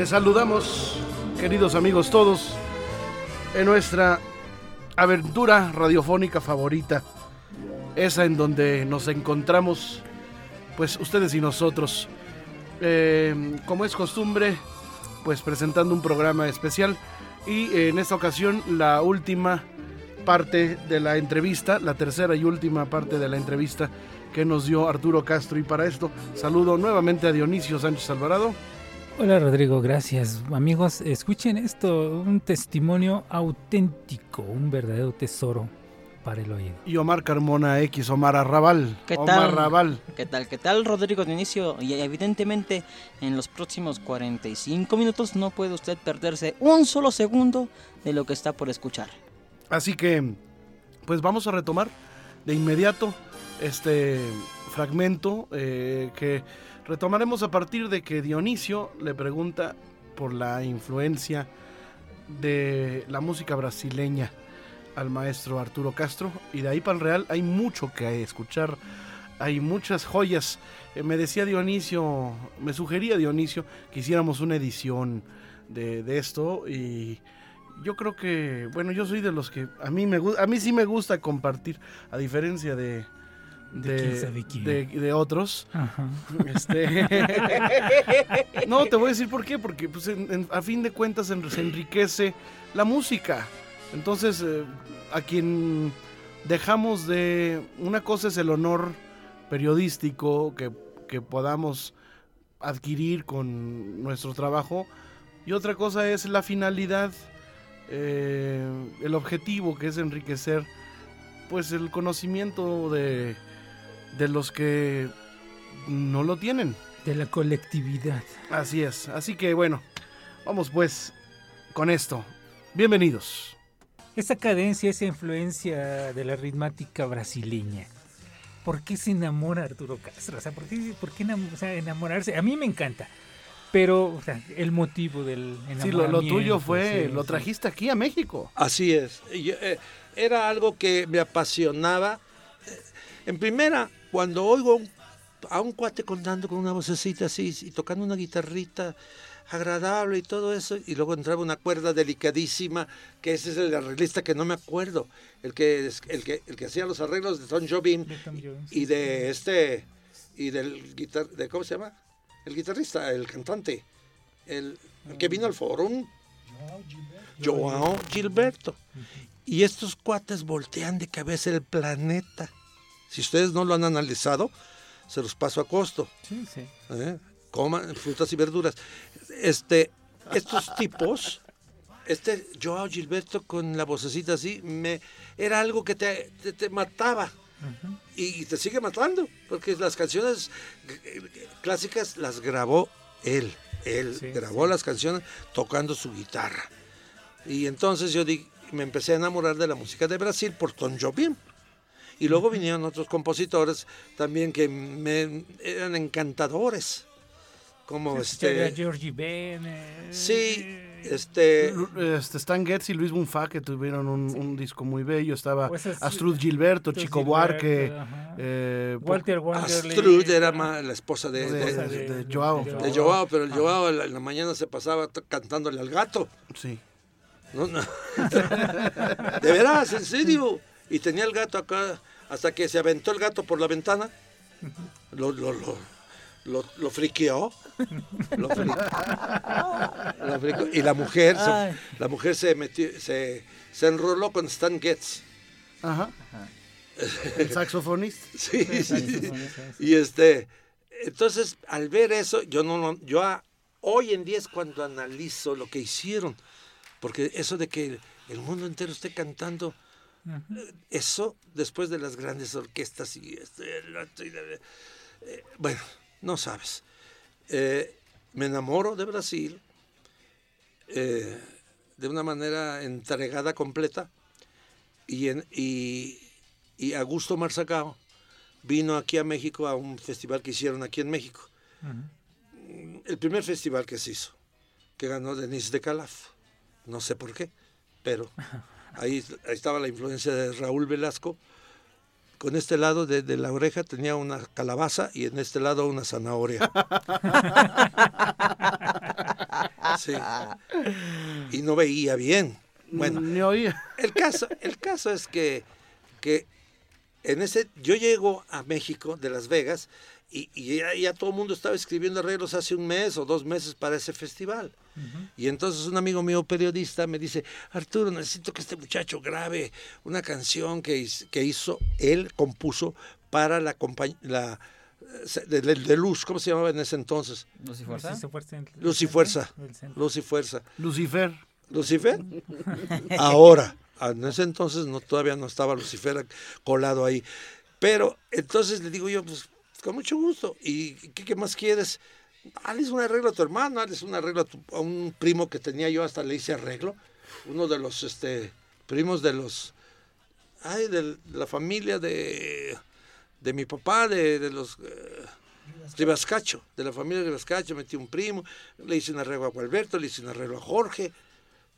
Les saludamos, queridos amigos todos, en nuestra aventura radiofónica favorita, esa en donde nos encontramos, pues ustedes y nosotros, eh, como es costumbre, pues presentando un programa especial y en esta ocasión la última parte de la entrevista, la tercera y última parte de la entrevista que nos dio Arturo Castro y para esto saludo nuevamente a Dionisio Sánchez Alvarado. Hola Rodrigo, gracias. Amigos, escuchen esto, un testimonio auténtico, un verdadero tesoro para el oído. Y Omar Carmona X, Omar Arrabal. ¿Qué Omar tal? Arrabal. ¿Qué tal? ¿Qué tal, Rodrigo de inicio? Y evidentemente en los próximos 45 minutos no puede usted perderse un solo segundo de lo que está por escuchar. Así que, pues vamos a retomar de inmediato este fragmento eh, que retomaremos a partir de que Dionisio le pregunta por la influencia de la música brasileña al maestro Arturo Castro y de ahí para el Real hay mucho que escuchar, hay muchas joyas. Eh, me decía Dionisio, me sugería Dionisio que hiciéramos una edición de, de esto y yo creo que, bueno, yo soy de los que a mí me a mí sí me gusta compartir, a diferencia de De quién sabe quién. de- de otros. Ajá. Este... no, te voy a decir por qué, porque pues, en- en- a fin de cuentas en- se enriquece la música. Entonces, eh, a quien dejamos de... Una cosa es el honor periodístico que, que podamos adquirir con nuestro trabajo y otra cosa es la finalidad, eh, el objetivo que es enriquecer pues el conocimiento de, de los que no lo tienen. De la colectividad. Así es. Así que bueno, vamos pues con esto. Bienvenidos. Esa cadencia, esa influencia de la ritmática brasileña. ¿Por qué se enamora Arturo Castro? O sea, ¿por qué, por qué enam- o sea, enamorarse? A mí me encanta. Pero o sea, el motivo del enamoramiento. Sí, lo, lo tuyo fue, sí, lo sí. trajiste aquí a México. Así es. Yo, eh, era algo que me apasionaba. En primera, cuando oigo un- a un cuate contando con una vocecita así y tocando una guitarrita agradable y todo eso, y luego entraba una cuerda delicadísima, que ese es el arreglista que no me acuerdo, el que, el que, el que hacía los arreglos de Tom Jobim y de este, y del guitar, de, ¿cómo se llama? El guitarrista, el cantante, el, el que vino al forum, Joao Gilberto. Y estos cuates voltean de cabeza el planeta. Si ustedes no lo han analizado, se los paso a costo. Sí, sí. ¿eh? Coman frutas y verduras. Este, estos tipos, este Joao Gilberto con la vocecita así, me, era algo que te, te- te mataba. Y, y te sigue matando, porque las canciones clásicas las grabó él. Él Sí, grabó las canciones tocando su guitarra. Y entonces yo di- me empecé a enamorar de la música de Brasil por Tom Jobim. Y luego vinieron otros compositores también que me eran encantadores. Como a este. Georgie Ben. eh, Sí, este. Este, Stan Getz y Luis Bunfa que tuvieron un, un disco muy bello. Estaba Pues es- Astrud Gilberto, Astrud Chico Gilberto, Buarque, eh, Walter Wanderley. Astrud era la esposa de, de, de- de- de Joao. de Joao, pero el Joao en la, en la mañana se pasaba cantándole al gato. Sí. No, no. De veras, en serio. Y tenía el gato acá, hasta que se aventó el gato por la ventana. Lo, lo, lo, lo, lo friqueó. Lo fri- lo friqueó. Y la mujer, se, la mujer se metió, se, se enroló con Stan Getz. Ajá. El saxofonista. Sí, sí, sí. Y este, entonces, al ver eso, yo no, yo a- hoy en día es cuando analizo lo que hicieron, porque eso de que el mundo entero esté cantando, eso después de las grandes orquestas y este, el otro y de- eh, bueno, no sabes. eh, me enamoro de Brasil eh, de una manera entregada completa y, en, y, y Augusto Marzacao vino aquí a México a un festival que hicieron aquí en México. El primer festival que se hizo, que ganó Denise de Calaf. No sé por qué, pero ahí, ahí estaba la influencia de Raúl Velasco. Con este lado de, de la oreja tenía una calabaza y en este lado una zanahoria. Sí. Y no veía bien. Bueno, Ni oía. el caso, el caso es que, que en ese, yo llego a México de Las Vegas y, y ya, ya todo el mundo estaba escribiendo arreglos hace un mes o dos meses para ese festival. Y entonces un amigo mío periodista me dice, Arturo, necesito que este muchacho grabe una canción que, que hizo, él compuso para la compañía, la, eh, de, de- de Luz, ¿cómo se llamaba en ese entonces? Luz y fuerza. Luz y Fuerza. Luz y Fuerza. Lucifer. Lucifer. Ahora, en ese entonces no, todavía no estaba Lucifer colado ahí. Pero entonces le digo yo, pues con mucho gusto. ¿Y qué, qué más quieres? Hazles un arreglo a tu hermano, hazles un arreglo a, tu- a un primo que tenía yo, hasta le hice arreglo. Uno de los este, primos de los. Ay, de, la familia de, de mi papá, de, de los. eh, Ribascacho, de la familia de Ribascacho, metí un primo, le hice un arreglo a Gualberto, le hice un arreglo a Jorge,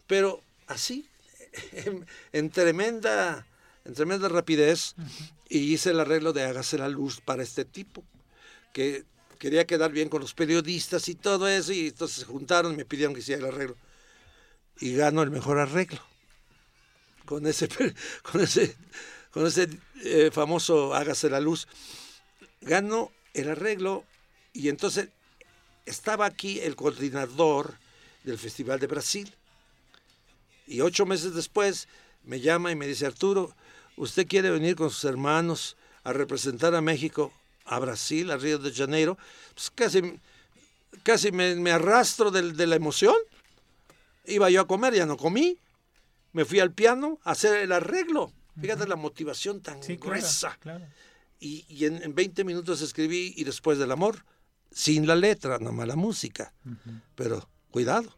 pero así, en, en tremenda, en tremenda rapidez, y hice el arreglo de Hágase la Luz para este tipo, que quería quedar bien con los periodistas y todo eso, y entonces se juntaron y me pidieron que hiciera el arreglo. Y gano el mejor arreglo. Con ese, con ese, con ese eh, famoso Hágase la Luz. Gano el arreglo y entonces estaba aquí el coordinador del Festival de Brasil. Y ocho meses después me llama y me dice, Arturo, ¿usted quiere venir con sus hermanos a representar a México, a Brasil, a Río de Janeiro? Pues casi, casi me, me arrastro del- de, la emoción. Iba yo a comer, ya no comí. Me fui al piano a hacer el arreglo. Fíjate la motivación tan Sí, gruesa. claro. Y, y en, en 20 minutos escribí y después del amor, sin la letra, nada más la música. Pero cuidado.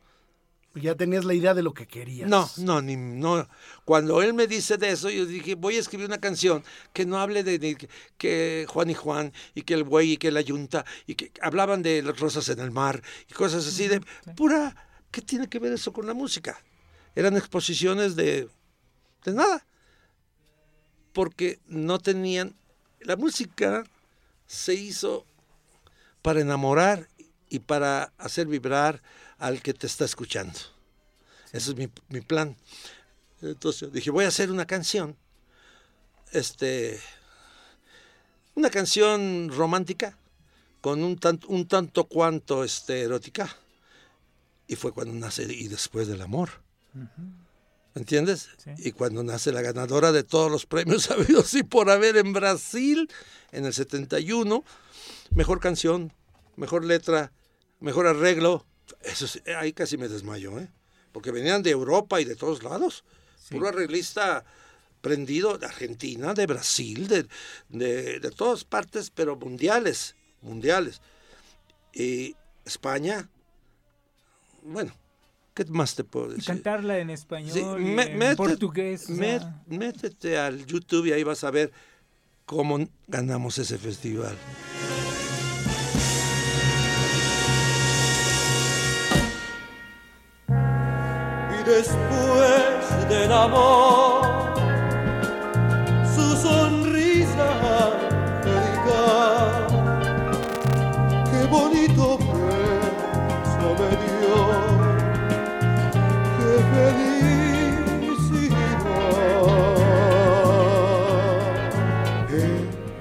Ya tenías la idea de lo que querías. No, no, ni, no. Cuando él me dice de eso, yo dije, voy a escribir una canción que no hable de, de que- Juan y Juan, y que el buey, y que la yunta, y que hablaban de las rosas en el mar, y cosas así de pura. ¿Qué tiene que ver eso con la música? Eran exposiciones de, de nada. Porque no tenían. La música se hizo para enamorar y para hacer vibrar al que te está escuchando. Ese es mi, mi plan. Entonces dije, voy a hacer una canción. Este. Una canción romántica con un tanto, un tanto cuanto este, erótica. Y fue cuando nace Y después del amor. ¿Entiendes? Sí. Y cuando nace la ganadora de todos los premios habidos y por haber en Brasil, en el 71, mejor canción, mejor letra, mejor arreglo. Eso sí, ahí casi me desmayo, ¿eh? Porque venían de Europa y de todos lados. Puro arreglista prendido de Argentina, de Brasil, de, de, de todas partes, pero mundiales, mundiales. Y España, bueno, ¿qué más te puedo decir? cantarla en español, Sí, en portugués. o met- sea, métete al YouTube y ahí vas a ver cómo ganamos ese festival. Después del amor. Su sonrisa angelical qué bonito beso me dio. Qué felicidad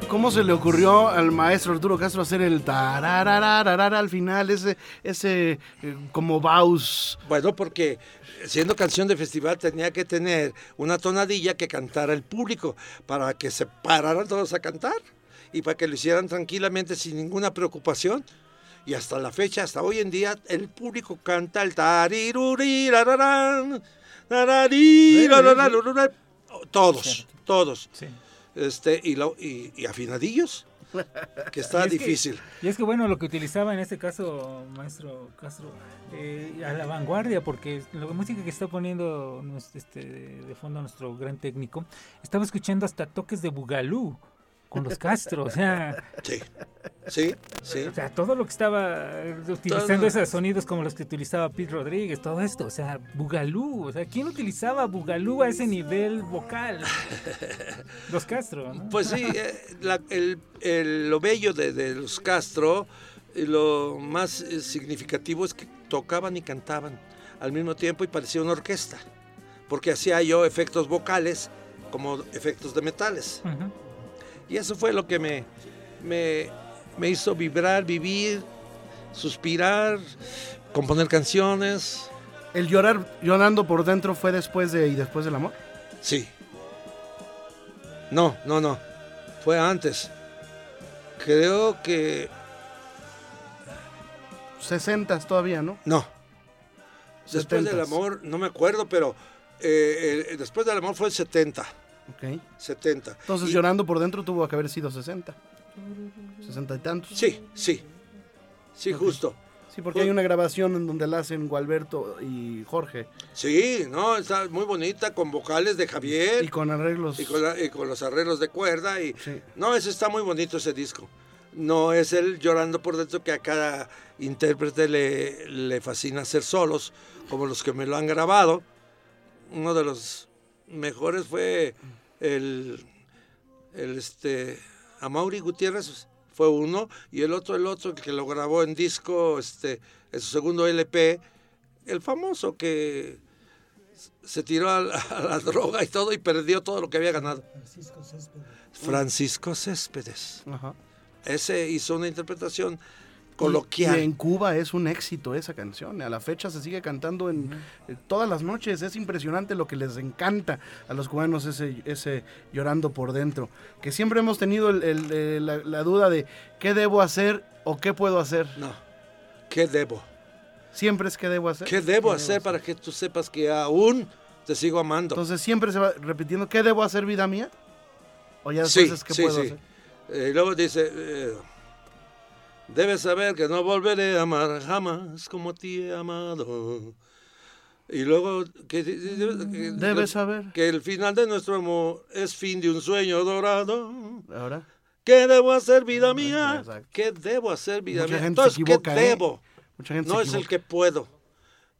¿Cómo se le ocurrió al maestro Arturo Castro hacer el tararararara al final, ese, ese eh, como baus? Bueno, porque siendo canción de festival tenía que tener una tonadilla que cantara el público para que se pararan todos a cantar y para que lo hicieran tranquilamente sin ninguna preocupación. Y hasta la fecha, hasta hoy en día, el público canta el tararirarararararán. todos, todos. Este, y, lo- y- y afinadillos. Que está Y es que- difícil. Y es que bueno, lo que utilizaba en este caso, maestro Castro, eh, a la vanguardia, porque la música que está poniendo este, de fondo nuestro gran técnico, estaba escuchando hasta toques de Bugalú con los Castro, o sea, Sí, sí, sí. o sea, todo lo que estaba eh, utilizando Todo. esos sonidos como los que utilizaba Pete Rodríguez, todo esto, o sea, Bugalú, o sea, ¿quién utilizaba Bugalú a ese nivel vocal? Los Castro, ¿no? Pues sí, eh, la- el- el- lo bello de, de los Castro, y lo más eh, significativo es que tocaban y cantaban al mismo tiempo y parecía una orquesta, porque hacía yo efectos vocales como efectos de metales. Y eso fue lo que me, me, me hizo vibrar, vivir, suspirar, componer canciones. ¿El llorar llorando por dentro fue después de y después del amor? Sí. No, no, no. Fue antes. Creo que... 60 todavía, ¿no? No. Después del 70s. amor, no me acuerdo, pero eh, el- después del amor fue el 70. Ok. 70. Entonces Y- llorando por dentro tuvo que haber sido 60. 60 y tantos. Sí, sí. Sí, justo. Sí, porque hay una grabación en donde la hacen Gualberto y Jorge. Sí, no, está muy bonita con vocales de Javier. Y con arreglos. y con, y con los arreglos de cuerda y Sí. no ese está muy bonito ese disco no es el llorando por dentro que a cada intérprete le, le fascina hacer solos como los que me lo han grabado uno de los mejores fue el, el este Amaury Gutiérrez fue uno y el otro el otro que lo grabó en disco este en su segundo LP el famoso que se tiró a la, a la droga y todo y perdió todo lo que había ganado. Francisco Céspedes. Ajá. Ese hizo una interpretación Y coloquial. en Cuba es un éxito esa canción. A la fecha se sigue cantando en eh, todas las noches. Es impresionante lo que les encanta a los cubanos ese, ese llorando por dentro. Que siempre hemos tenido el- el- eh, la, la duda de qué debo hacer o qué puedo hacer. No. ¿Qué debo? Siempre es qué debo hacer. ¿Qué debo hacer para que tú sepas que aún te sigo amando? Entonces siempre se va repitiendo qué debo hacer vida mía. O ya sí, es qué sí, puedo sí. hacer. Eh, y luego dice, eh, debes saber que no volveré a amar jamás como te he amado. Y luego que, que- Debes saber. que el final de nuestro amor es fin de un sueño dorado. Ahora. ¿Qué debo hacer, vida mía? Exacto. ¿Qué debo hacer, vida Mucha mía? Entonces, ¿qué equivoca, ¿eh? debo? Mucha gente No es el que puedo,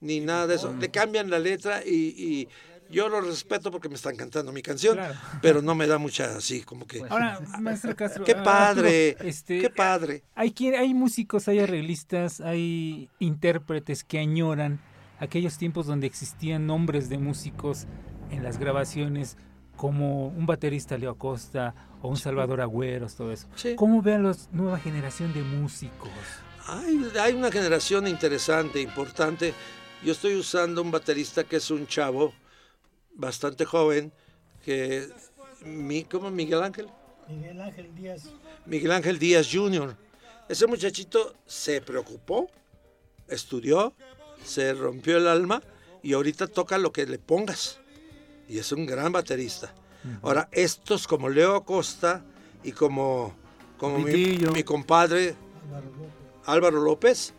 ni nada de eso. Le cambian la letra y, y yo lo respeto porque me están cantando mi canción, Claro. pero no me da mucha así, como que... Ahora, maestro Castro. ¡Qué ah, padre! Arturo, este, ¡Qué padre! Hay, quien, hay músicos, hay arreglistas, hay intérpretes que añoran aquellos tiempos donde existían nombres de músicos en las grabaciones, como un baterista Leo Acosta o un Salvador Agüeros, todo eso. Sí. ¿Cómo ve a la nueva generación de músicos? Hay, hay una generación interesante, importante. Yo estoy usando un baterista que es un chavo bastante joven, que mi, ¿cómo Miguel Ángel? Miguel Ángel Díaz. Miguel Ángel Díaz Jr. Ese muchachito se preocupó, estudió, se rompió el alma y ahorita toca lo que le pongas. Y es un gran baterista. Ahora, estos como Leo Acosta y como, como mi, mi compadre Álvaro López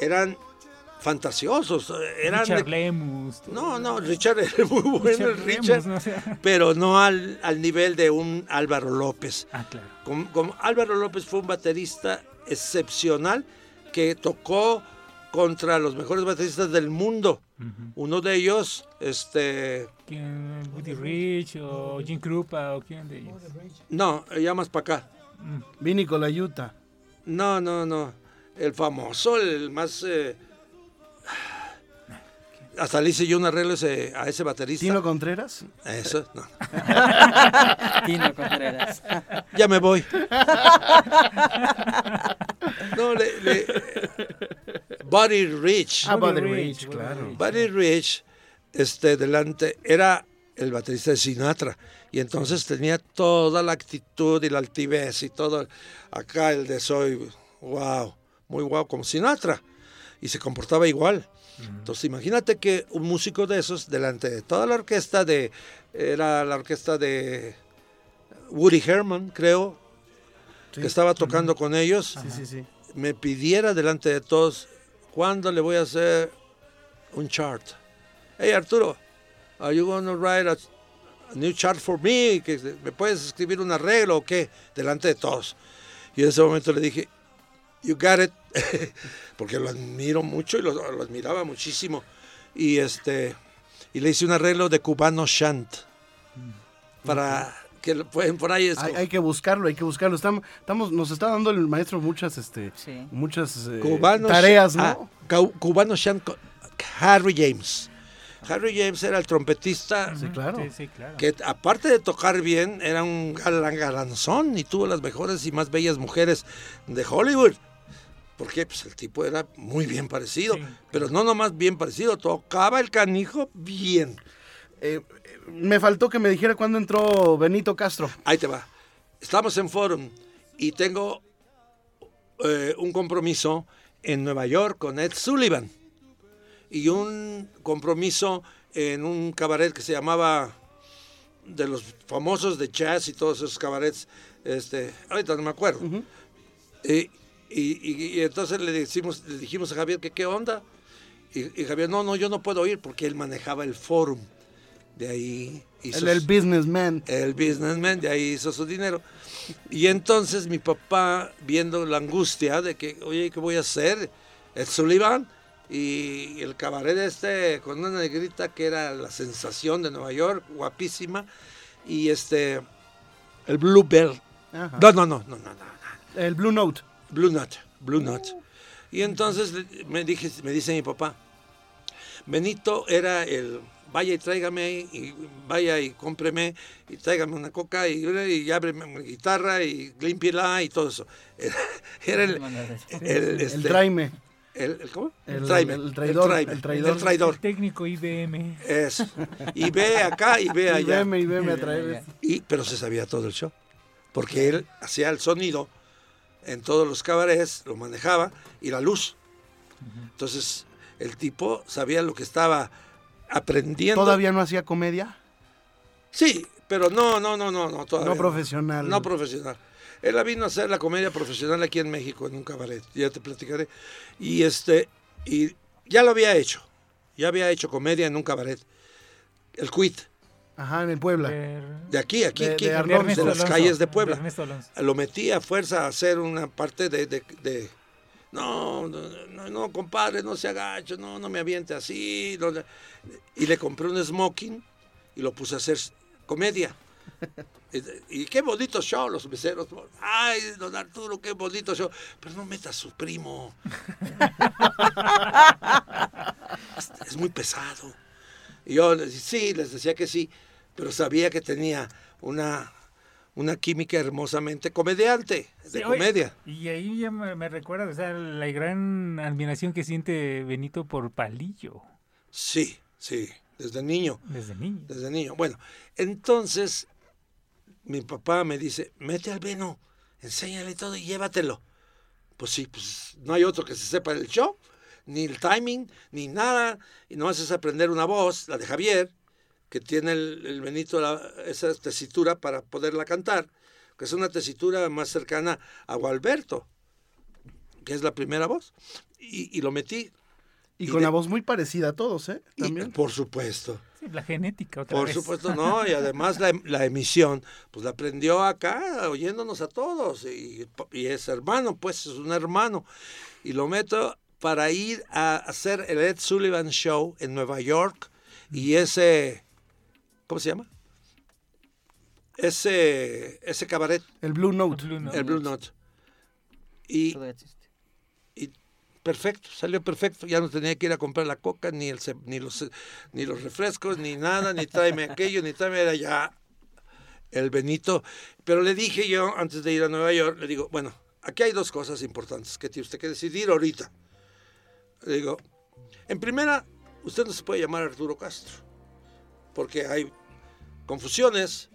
eran fantasiosos. Eran Richard de- Lemus. no, no, Richard era muy bueno, Richard el Lemus, Richard, ¿no? O sea, pero no al, al nivel de un Álvaro López. ah, claro. Como, como Álvaro López fue un baterista excepcional que tocó contra los mejores bateristas del mundo. Uno de ellos, este, ¿Quién? Woody Rich o Jim Krupa o quién de ellos. no, ya más para acá. Vini con la Utah. No, no, no. El famoso, el más... eh, hasta le hice yo un arreglo ese- a ese baterista. Tino Contreras. Eso, no. Tino Contreras. Ya me voy. No, le, le- Buddy Rich. Ah, Buddy Rich, claro. Buddy Rich, este, delante, era el baterista de Sinatra. Y entonces tenía toda la actitud y la altivez y todo. Acá el de soy, wow, muy wow, como Sinatra. Y se comportaba igual. Entonces imagínate que un músico de esos, delante de toda la orquesta de, era la orquesta de Woody Herman, creo, Sí. que estaba tocando con ellos, Sí, me pidiera delante de todos, ¿cuándo le voy a hacer un chart? Hey Arturo, are you gonna write a, a new chart for me? ¿Que ¿Me puedes escribir un arreglo o qué? Delante de todos. Y en ese momento le dije, you got it, porque lo admiro mucho y lo, lo admiraba muchísimo. Y este y le hice un arreglo de cubano shant para que lo pueden por ahí Hay, que buscarlo, hay que buscarlo. Estamos, estamos, nos está dando el maestro muchas, este, Sí. muchas eh, Cubano tareas, ¿no? ah, cubano shant Harry James. Harry James era el trompetista Sí, claro. Sí, sí, claro. que aparte de tocar bien, era un galán galanzón y tuvo las mejores y más bellas mujeres de Hollywood. Porque pues, el tipo era muy bien parecido, Sí. pero no nomás bien parecido, tocaba el canijo bien. Eh, eh, me faltó que me dijera cuándo entró Benito Castro. Ahí te va. Estamos en Forum y tengo eh, un compromiso en Nueva York con Ed Sullivan y un compromiso en un cabaret que se llamaba de los famosos de jazz y todos esos cabarets. Este, ahorita no me acuerdo. y, y- y- y entonces le, decimos, le dijimos a Javier que qué onda. Y, y Javier, no, no, yo no puedo ir porque él manejaba el Forum. De ahí hizo El, el businessman. el businessman, de ahí hizo su dinero. Y entonces mi papá, viendo la angustia de que, oye, ¿qué voy a hacer? El Sullivan y el cabaret este con una negrita que era la sensación de Nueva York, guapísima, y este, el. No, no, no, no, no, no, no. El Blue Note. Blue Nut, Blue Nut. Y entonces me, dije, me dice mi papá, Benito era el, vaya y tráigame, y vaya y cómpreme, y tráigame una coca, y, y ábreme una guitarra, y límpiela, y todo eso. Era, era el, el, este, el Traime. el- el- ¿cómo? El- tráeme, el traidor, el traidor. el traidor. El técnico IBM. Eso. Y ve acá y ve allá. y veme a traer. Y, pero se sabía todo el show. Porque él hacía el sonido en todos los cabarets, lo manejaba, y la luz. Entonces, el tipo sabía lo que estaba aprendiendo. ¿Todavía no hacía comedia? Sí, pero no, no, no, no, no, todavía No profesional. No profesional. Él vino a hacer la comedia profesional aquí en México, en un cabaret, ya te platicaré. Y este, y ya lo había hecho. Ya había hecho comedia en un cabaret. El Quit. Ajá, en el Puebla. De aquí, aquí, De- aquí. de De, las Alonso, calles de Puebla. Lo metí a fuerza a hacer una parte de, de- de- no, no, no, no, compadre, no se agache, no, no me aviente así. no y le compré un smoking y lo puse a hacer comedia. Y, y qué bonito show, los meseros. Ay, don Arturo, qué bonito show. Pero no meta a su primo. es, es muy pesado. Y yo les, sí, les decía que sí, pero sabía que tenía una, una química hermosamente comediante, de Sí, oye, comedia. Y ahí ya me, me recuerda o sea, la gran admiración que siente Benito por Palillo Sí, sí, desde niño. desde niño. desde niño. Bueno, entonces mi papá me dice, mete al Beno, enséñale todo y llévatelo. Pues sí, pues no hay otro que se sepa el show, ni el timing, ni nada. Y no haces aprender una voz, la de Javier, que tiene el, el Benito la- esa tesitura para poderla cantar, que es una tesitura más cercana a Gualberto, que es la primera voz. Y, y lo metí. Y y con de- la voz muy parecida a todos, ¿eh? y- También. por supuesto. Sí, la genética otra Por vez. supuesto, no, y además la, la emisión, pues la aprendió acá, oyéndonos a todos, y, y es hermano, pues es un hermano, y lo meto para ir a hacer el Ed Sullivan Show en Nueva York, y ese, ¿cómo se llama? Ese, ese cabaret, El Blue Note. Blue Note. el Blue Note. Y, perfecto, salió perfecto. Ya no tenía que ir a comprar la coca, ni, el, ni, los, ni los refrescos, ni nada, ni tráeme aquello, ni tráeme era ya el Benito. Pero le dije yo, antes de ir a Nueva York, le digo, bueno, aquí hay dos cosas importantes que tiene usted que decidir ahorita. Le digo, en primera, usted no se puede llamar Arturo Castro, porque hay confusiones.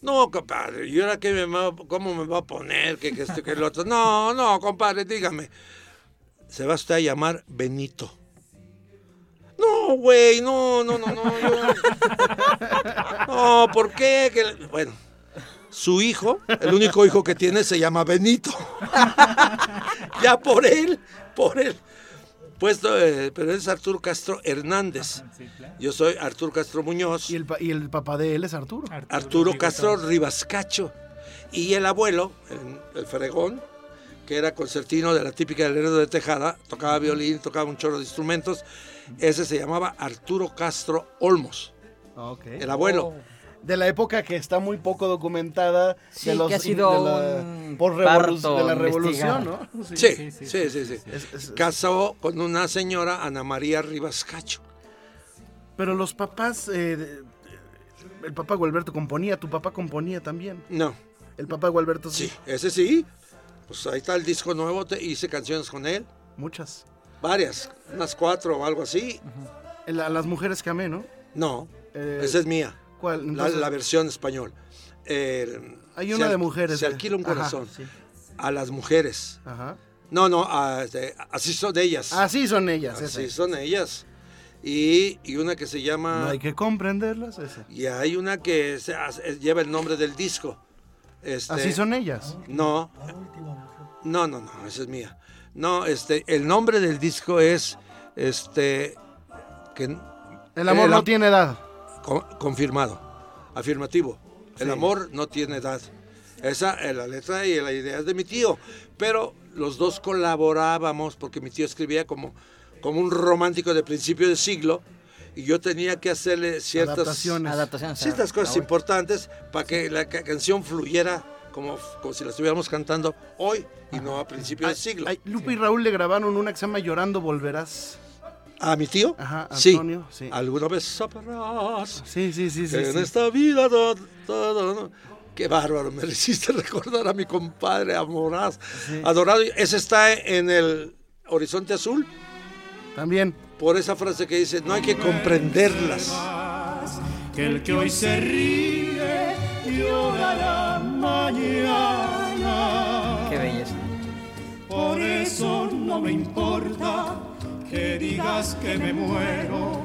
No, compadre, ¿y ahora qué me va, cómo me va a poner? Que, que esto, que el otro. No, no, compadre, dígame. Se va usted a llamar Benito. No, güey, no, no, no, no. No, ¿por qué? Bueno, Su hijo, el único hijo que tiene, se llama Benito. ya por él, por él. Puesto, eh, pero es Arturo Castro Hernández. Yo soy Arturo Castro Muñoz. Y el, pa- y el papá de él es Arturo. Arturo Castro Ribascacho. Y el abuelo, el, el fregón, que era concertino de la típica del Heredo de Tejada, tocaba violín, tocaba un chorro de instrumentos. Ese se llamaba Arturo Castro Olmos, el abuelo. De la época que está muy poco documentada. Sí, de los, que ha sido de la, un por revolu- parto de la revolución, ¿no? Sí, sí, sí, sí. Es- es- Casó con una señora, Ana María Ribascacho. Pero los papás, eh, el papá Gualberto componía, tu papá componía también. No, El papá Gualberto sí. sí, ese sí. Pues ahí está el disco nuevo, te- hice canciones con él. Muchas. Varias, unas cuatro o algo así. El- a las mujeres que amé, ¿no? No, Eh, esa es mía. ¿Cuál? La, Entonces, la versión español. Eh, hay una al- de mujeres. Se eh. alquila un Ajá, corazón. sí. A las mujeres. Ajá. No, no, a- así son ellas. Así son ellas. Así ese. son ellas. Y, y una que se llama... No hay que comprenderlas. ese. Y hay una que se lleva el nombre del disco. Este, Así son ellas. No. No, no, no, esa es mía. No, este, el nombre del disco es, este, que, El amor El no tiene edad. Con- confirmado, afirmativo. El Sí. amor no tiene edad. Esa es la letra y la idea es de mi tío. Pero los dos colaborábamos porque mi tío escribía como, como un romántico de principio de siglo y yo tenía que hacerle ciertas Adaptaciones. Adaptaciones. ciertas cosas ahora. importantes para que la ca- canción fluyera como, como si la estuviéramos cantando hoy y no a principio del siglo. Ay, Lupe y Raúl le grabaron una que se llama Llorando Volverás. ¿A mi tío? Ajá, sí. Antonio, sí. ¿Alguna vez sabrás Sí, sí, sí, sí. que en sí. esta vida todo, todo, ¿no? Qué bárbaro, me hiciste recordar a mi compadre Amoraz, adorado. Ese está en el Horizonte Azul, También. por esa frase que dice, no hay que comprenderlas. que el que hoy se ríe llorará mañana. Qué belleza. Por eso no me importa que digas que me muero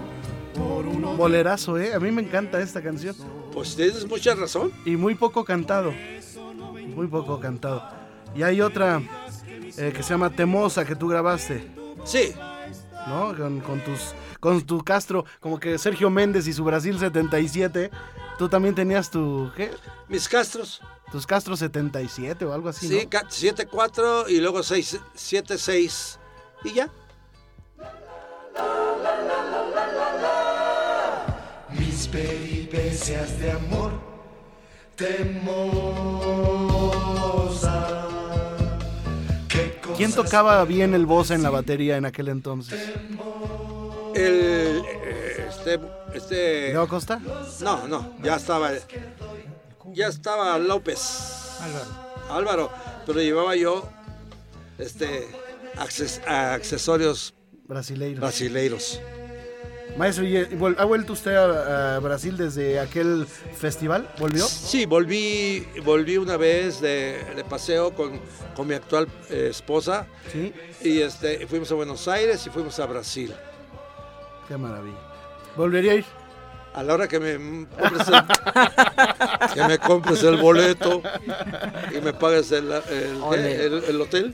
por uno Bolerazo, ¿eh? A mí me encanta esta canción. Pues tienes mucha razón. Y muy poco cantado. Muy poco cantado. Y hay otra eh, que se llama Temosa que tú grabaste, Sí, ¿no? Con, con tus con tu Castro, como que Sergio Méndez y su Brasil 77. Tú también tenías tu ¿qué? mis castros. Tus Castro 77 o algo así, Sí, ¿no? 7-4 y luego 7-6. Y ya. Mis peripecias de amor temosa. ¿Qué ¿Quién tocaba bien el voz en la batería en aquel entonces? El, eh, este, este, ¿Leo Costa? no, no, ya estaba, ya estaba López, Álvaro. Álvaro, pero llevaba yo, este, acces- accesorios Brasileiro. brasileiros. Maestro, ¿y, y vol- ¿ha vuelto usted a, a Brasil desde aquel festival? ¿Volvió? Sí, volví, volví una vez de, de paseo con, con mi actual eh, esposa Sí. y este, fuimos a Buenos Aires y fuimos a Brasil. Qué maravilla. ¿Volvería a ir? A la hora que me compres el, que me compres el boleto y me pagues el- el hotel.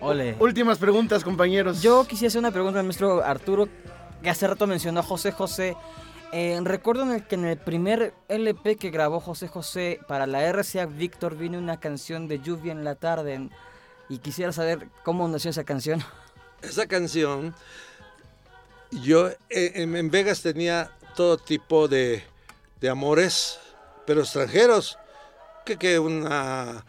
Ole. Últimas preguntas, compañeros. Yo quisiera hacer una pregunta al maestro Arturo, que hace rato mencionó a José José. Eh, recuerdo en el que en el primer LP que grabó José José para la RCA Víctor vino una canción de Lluvia en la tarde. y quisiera saber cómo nació esa canción. Esa canción, yo eh, en, en Vegas tenía todo tipo de, de amores, pero extranjeros. Que, que una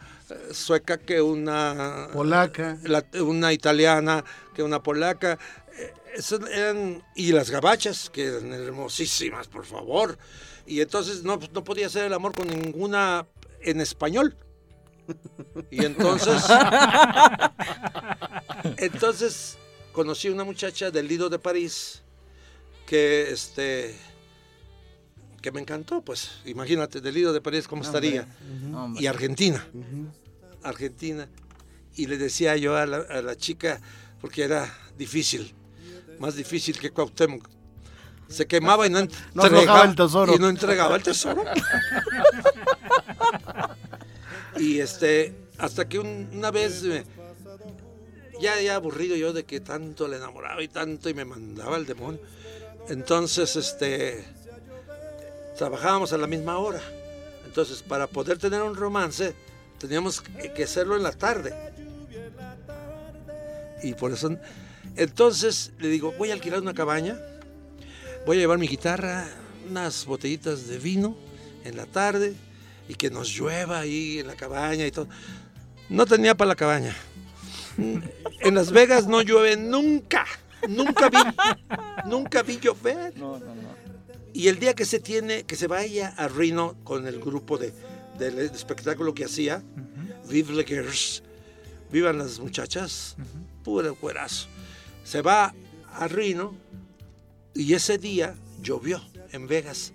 sueca, que una Polaca. la- una italiana, que una polaca. eh, esas eran, y las gabachas, que eran hermosísimas, por favor. Y entonces no, no podía hacer el amor con ninguna en español. Y entonces, entonces conocí una muchacha del Lido de París que este que me encantó, pues imagínate, del Lido de París cómo estaría. Hombre. Y Argentina. Argentina. Y le decía yo a la, a la chica, porque era difícil, más difícil que Cuauhtémoc. Se quemaba y no, No aflojaba el tesoro. Y no entregaba el tesoro. Y este, hasta que un- una vez eh, ya, ya aburrido yo de que tanto le enamoraba y tanto y me mandaba el demonio. Entonces, este, trabajábamos a la misma hora. Entonces, para poder tener un romance, teníamos que hacerlo en la tarde. Y por eso, entonces le digo, voy a alquilar una cabaña, voy a llevar mi guitarra, unas botellitas de vino en la tarde y que nos llueva ahí en la cabaña y todo. No tenía para la cabaña. En Las Vegas no llueve nunca. Nunca vi, nunca vi llover. No, no, no. Y el día que se tiene, que se vaya a Reno con el grupo de, del espectáculo que hacía, Vive les Girls, vivan las muchachas, puro cuerazo. Se va a Reno y ese día llovió en Vegas.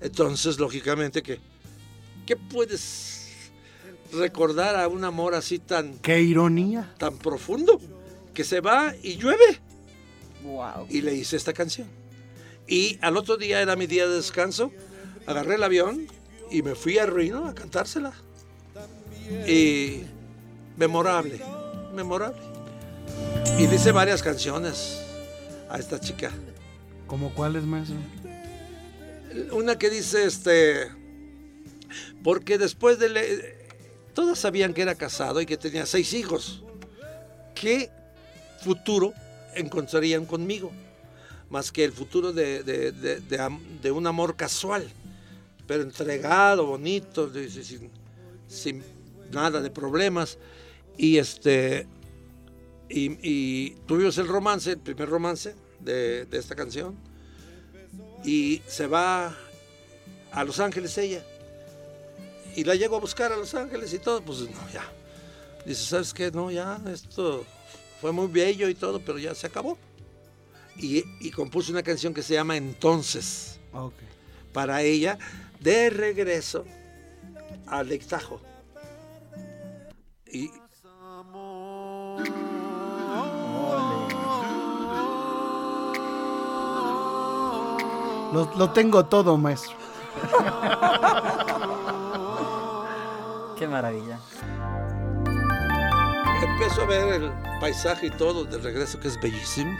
Entonces, lógicamente, que ¿qué puedes recordar a un amor así tan, ¡Qué ironía! tan profundo? Que se va y llueve Wow. y le hice esta canción. Y al otro día era mi día de descanso, agarré el avión y me fui a Reno a cantársela. Y memorable, memorable. Y le hice varias canciones a esta chica. ¿Cómo cuáles, maestro? Una que dice, este, porque después de... le- todas sabían que era casado y que tenía seis hijos. ¿Qué futuro encontrarían conmigo? Más que el futuro de, de- de un amor casual, pero entregado, bonito, sin, sin nada de problemas. Y este... Y, y tuvimos el romance, el primer romance de, de esta canción y se va a Los Ángeles ella. Y la llego a buscar a Los Ángeles y todo, pues no, ya. Dice, ¿sabes qué? No, ya, esto fue muy bello y todo, pero ya se acabó. Y, y compuso una canción que se llama Entonces, para ella, de regreso a Lake Tahoe. Y Lo, lo tengo todo, maestro. Qué maravilla. empiezo a ver el paisaje y todo de regreso, que es bellísimo.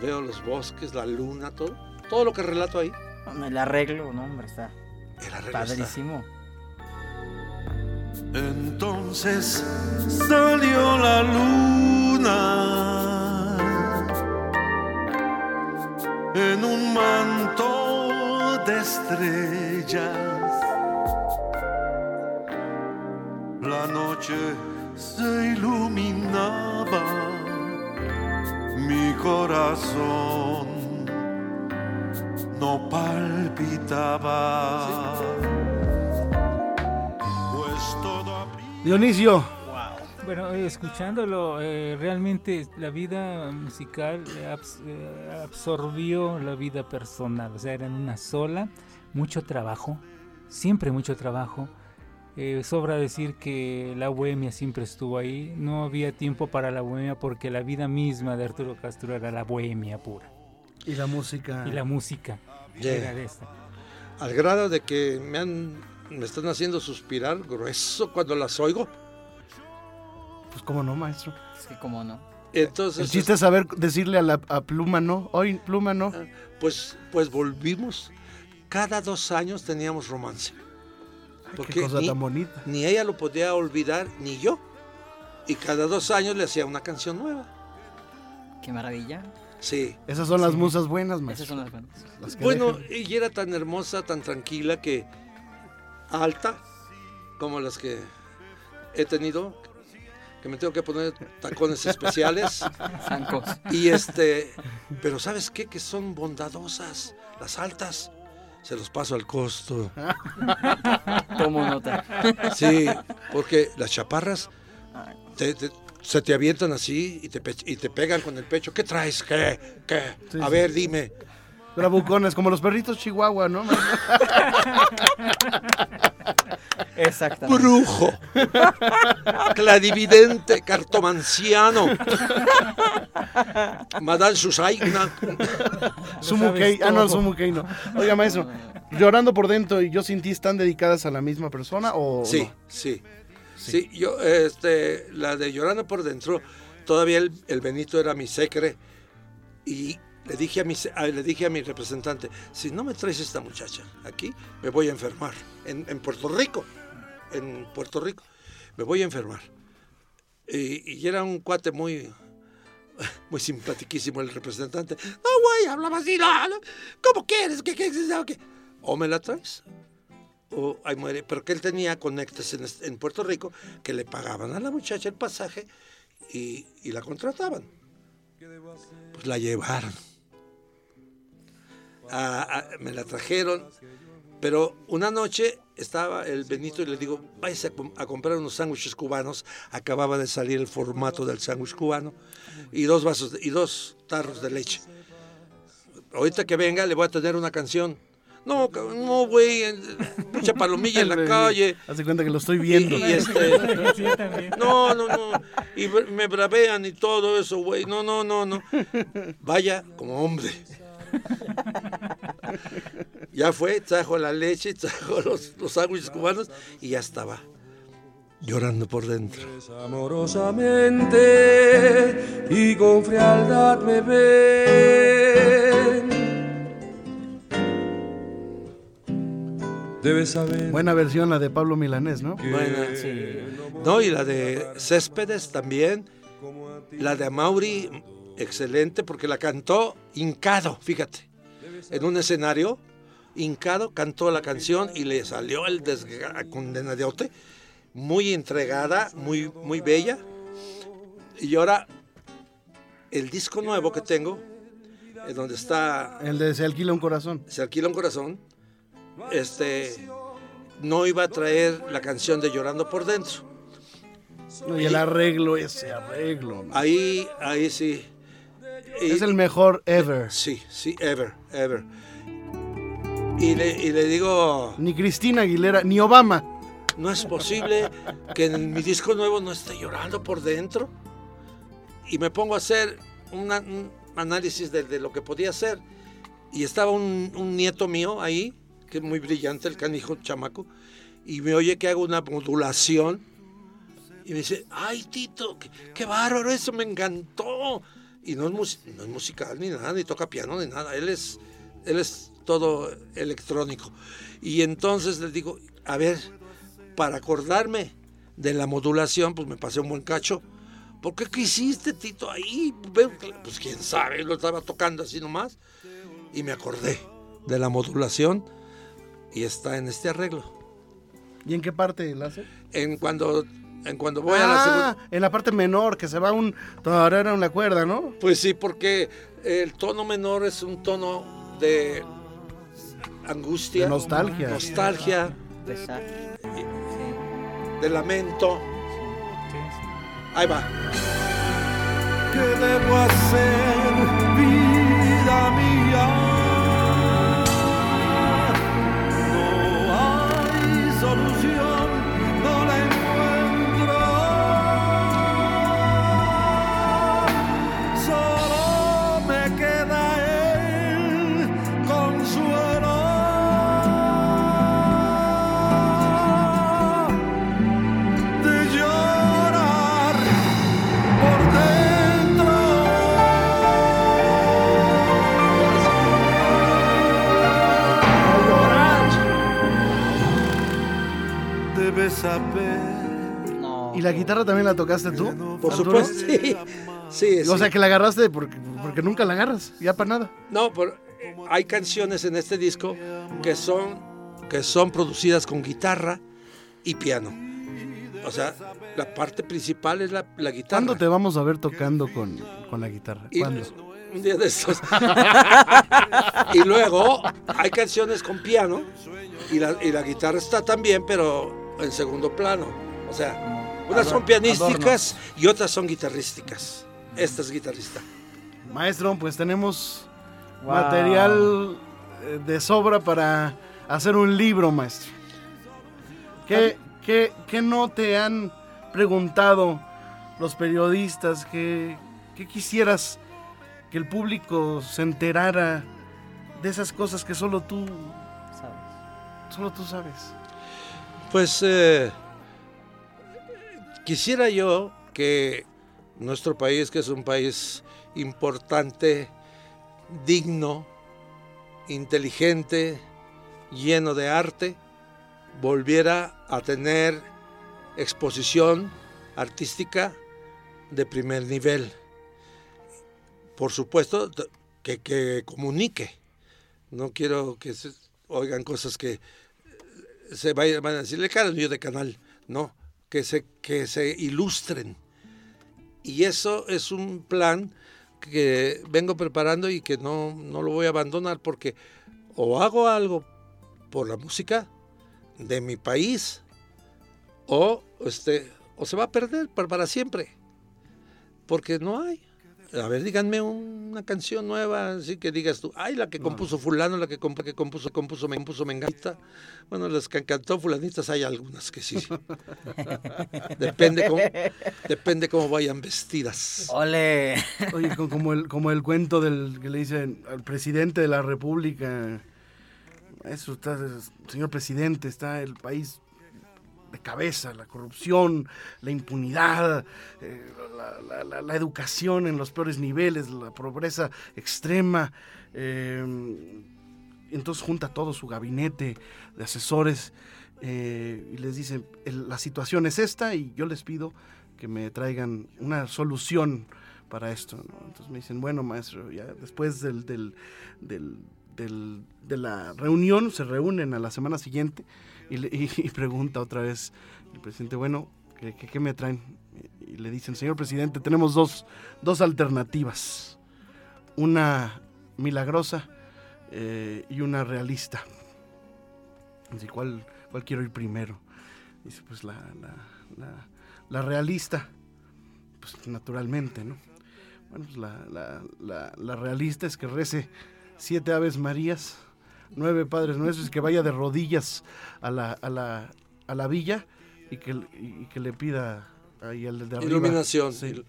Veo los bosques, la luna, todo. Todo lo que relato ahí. El arreglo, no, hombre, está. padrísimo. Entonces salió la luna en un manto de estrellas. La noche se iluminaba, mi corazón no palpitaba. Pues todo Dionisio, Bueno, eh, escuchándolo, eh, realmente la vida musical eh, abs- eh, absorbió la vida personal, o sea, eran una sola, mucho trabajo, siempre mucho trabajo. Eh, sobra decir que la bohemia siempre estuvo ahí, no había tiempo para la bohemia porque la vida misma de Arturo Castro era la bohemia pura. Y la música. y la música Yeah. era de esta. Al grado de que me, han, me están haciendo suspirar grueso cuando las oigo. Pues cómo no, maestro. Sí, cómo no. Entonces, El chiste es saber decirle a, la, a Pluma no. Hoy Pluma no. pues, pues volvimos. Cada dos años teníamos romance. Qué cosa ni, tan bonita. ni ella lo podía olvidar, ni yo. Y cada dos años le hacía una canción nueva. Qué maravilla. Sí. Esas son las musas buenas, Esas maestro. son las buenas. Las Bueno, dejan. ella era tan hermosa, tan tranquila que alta, como las que he tenido, que me tengo que poner tacones especiales. Zancos. Y este, pero ¿sabes qué? Que son bondadosas, las altas. Se los paso al costo. Tomo nota. Sí, porque las chaparras te- te- se te avientan así y te, y te pegan con el pecho. ¿Qué traes? ¿Qué? ¿Qué? Sí, A sí. ver, dime. Bravucones, como los perritos chihuahua, ¿no? Exactamente. Brujo. Clarividente, cartomanciano. Madame Susaigna. Sumukei. Ah, no. Sumukei no. Oiga, maestro. Llorando por dentro y yo sin ti están dedicadas a la misma persona o Sí, no? sí, sí. yo, este, la de Llorando por Dentro, todavía el, el Benito era mi secre y le dije, a mi, le dije a mi representante, si no me traes esta muchacha aquí, me voy a enfermar. En, en Puerto Rico, en Puerto Rico, me voy a enfermar. Y, era un cuate muy, muy simpatiquísimo el representante. No, güey, hablaba así, no, no, ¿cómo quieres? ¿Qué, qué, qué, qué? O me la traes o ahí muere. Pero que él tenía conectes en, Puerto Rico que le pagaban a la muchacha el pasaje y, la contrataban. Pues la llevaron. Me la trajeron, pero una noche estaba el Benito y le digo, váyase a, com- a comprar unos sándwiches cubanos. Acababa de salir el formato del sándwich cubano y dos vasos y dos tarros de leche. Ahorita que venga le voy a tener una canción. No, no, güey, eh, mucha palomilla en la calle. Hace cuenta que lo estoy viendo. y este, no, no, no. Y me bravean y todo eso, güey. No, no, no, no. Vaya como hombre. Ya fue, trajo la leche, trajo los, los sándwiches cubanos y ya estaba llorando por dentro. amorosamente y con frialdad me ven. Debes saber Buena versión la de Pablo Milanés, ¿no? Buena. No, y la de Céspedes también. La de Amauri, excelente, porque la cantó hincado, fíjate. En un escenario, hincado, cantó la canción y le salió el condenadote. Muy entregada, muy, muy bella. Y ahora, el disco nuevo que tengo, en donde está El de Se alquila un corazón. se alquila un corazón, este, no iba a traer la canción de Llorando por Dentro. Y el arreglo, ese arreglo. Ahí, ahí sí. Y- Es el mejor ever. Sí, sí, ever, ever. Y le, y le digo, Ni Cristina Aguilera, ni Obama. no es posible que en mi disco nuevo no esté llorando por dentro. Y me pongo a hacer una- un análisis de, de lo que podía hacer. Y estaba un, un nieto mío ahí, que es muy brillante, el canijo chamaco, y me oye que hago una modulación. Y me dice, ay Tito, qué, qué bárbaro, eso me encantó. Y no es, no es musical ni nada, ni toca piano ni nada. Él es, él es todo electrónico. Y entonces le digo, a ver, para acordarme de la modulación, pues me pasé un buen cacho. ¿Por qué qué hiciste, Tito, ahí? Pues quién sabe, lo estaba tocando así nomás. Y me acordé de la modulación y está en este arreglo. ¿Y en qué parte la hace? En cuando, en cuando voy a la segunda... Ah, en la parte menor, que se va un tarara en la cuerda, ¿no? Pues sí, porque el tono menor es un tono de angustia, De nostalgia. nostalgia, Pesar. de lamento. Ahí va. ¿Qué debo hacer, No. ¿Y la guitarra también la tocaste tú? Por Arturo? supuesto, sí. Sí, O sí. sea, que la agarraste porque, porque nunca la agarras, ya para nada. No, pero hay canciones en este disco que son, que son producidas con guitarra y piano. O sea, la parte principal es la, la guitarra. ¿Cuándo te vamos a ver tocando con, con la guitarra? Y- ¿Cuándo? Un día de estos. y luego hay canciones con piano y la, y la guitarra está también, pero en segundo plano. O sea, unas son pianísticas y otras son guitarrísticas. Esta es guitarrista. Maestro, pues tenemos Wow. material eh, de sobra para hacer un libro, maestro. ¿Qué, qué, qué no te han preguntado los periodistas? ¿Qué, qué quisieras que el público se enterara de esas cosas que solo tú ¿sabes? Solo tú sabes. Pues eh, quisiera yo que nuestro país, que es un país importante, digno, inteligente, lleno de arte, volviera a tener exposición artística de primer nivel. Por supuesto, que, que comunique. No quiero que se oigan cosas que se vayan, van a decirle yo de canal. No, que se, que se ilustren. Y eso es un plan que vengo preparando y que no, no lo voy a abandonar porque o hago algo por la música de mi país o, este, o se va a perder para, para siempre. Porque no hay. A ver, díganme una canción nueva, así que digas tú, ay, la que compuso fulano, la que, comp que compuso, compuso, me compuso menganita. Bueno, las que cantó fulanitas hay algunas que sí. depende cómo, depende cómo vayan vestidas. Ole. Oye, como el, como el cuento del que le dicen al presidente de la república, eso está, señor presidente, está el país de cabeza, la corrupción, la impunidad, eh, la, educación en los peores niveles, la pobreza extrema. Eh, entonces junta todo su gabinete de asesores eh, y les dice, la situación es esta y yo les pido que me traigan una solución para esto. Entonces me dicen, bueno, maestro, ya después del, del, del, de la reunión, se reúnen a la semana siguiente y, le, y, y pregunta otra vez el presidente, bueno, ¿qué, qué, qué me traen? Y le dicen, señor presidente, tenemos dos, dos alternativas. Una milagrosa eh, y una realista. Así, ¿cuál, ¿cuál, quiero ir primero? Dice, pues la, la, la, la realista, pues naturalmente, ¿no? Bueno, pues la, la, realista es que rece siete aves marías, nueve padres nuestros, que vaya de rodillas a la, a la, a la villa y que, y que le pida ahí al de arriba. Iluminación. Sí.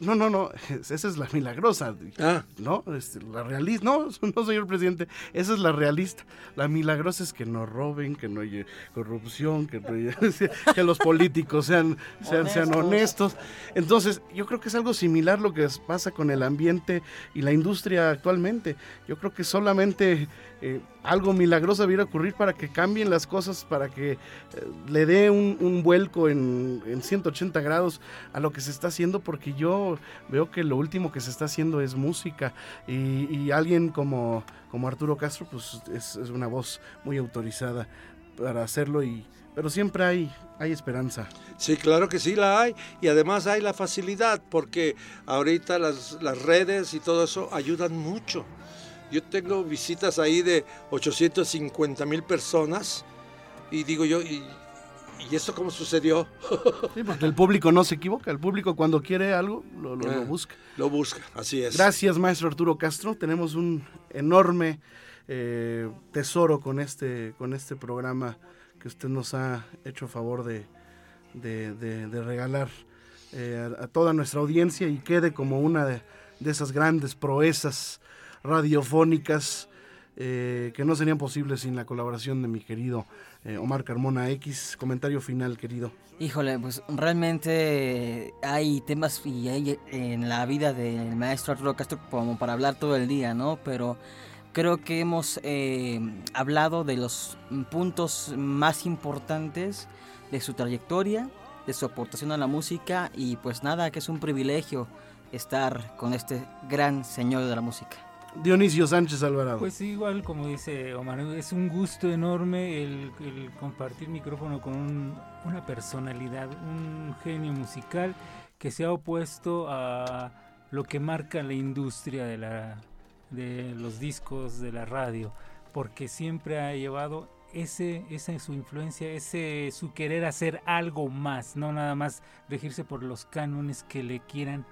No, no, no, esa es la milagrosa. Ah. No, este, la realista. No, no, señor presidente, esa es la realista. La milagrosa es que no roben, que no haya corrupción, que, no haya, que los políticos sean, sean, honestos. sean honestos. Entonces, yo creo que es algo similar lo que pasa con el ambiente y la industria actualmente. Yo creo que solamente eh, algo milagroso debiera ocurrir para que cambien las cosas, para que eh, le dé un, vuelco en, en, 180 grados a lo que se está haciendo, porque yo veo que lo último que se está haciendo es música y, y alguien como, como Arturo Castro pues es, es, una voz muy autorizada para hacerlo y pero siempre hay, hay esperanza. Sí, claro que sí la hay. Y además hay la facilidad, porque ahorita las, las redes y todo eso ayudan mucho. Yo tengo visitas ahí de 850 mil personas y digo yo, ¿y, ¿y eso cómo sucedió? Sí, porque el público no se equivoca, el público cuando quiere algo lo, lo, Ah. lo busca. Lo busca, así es. Gracias, maestro Arturo Castro. Tenemos un enorme eh, tesoro con este, con este programa que usted nos ha hecho favor de, de, de, de regalar eh, a, a, toda nuestra audiencia y quede como una de, de esas grandes proezas radiofónicas eh, que no serían posibles sin la colaboración de mi querido eh, Omar Carmona X. Comentario final, querido. Híjole, pues realmente hay temas y hay en la vida del maestro Arturo Castro como para hablar todo el día, ¿no? Pero creo que hemos eh, hablado de los puntos más importantes de su trayectoria, de su aportación a la música y pues nada, que es un privilegio estar con este gran señor de la música. Dionisio Sánchez Alvarado. Pues igual, como dice Omar, es un gusto enorme el, compartir micrófono con un, una personalidad, un genio musical que se ha opuesto a lo que marca la industria de, la, de los discos, de la radio, porque siempre ha llevado ese, esa su influencia, ese su querer hacer algo más, no nada más regirse por los cánones que le quieran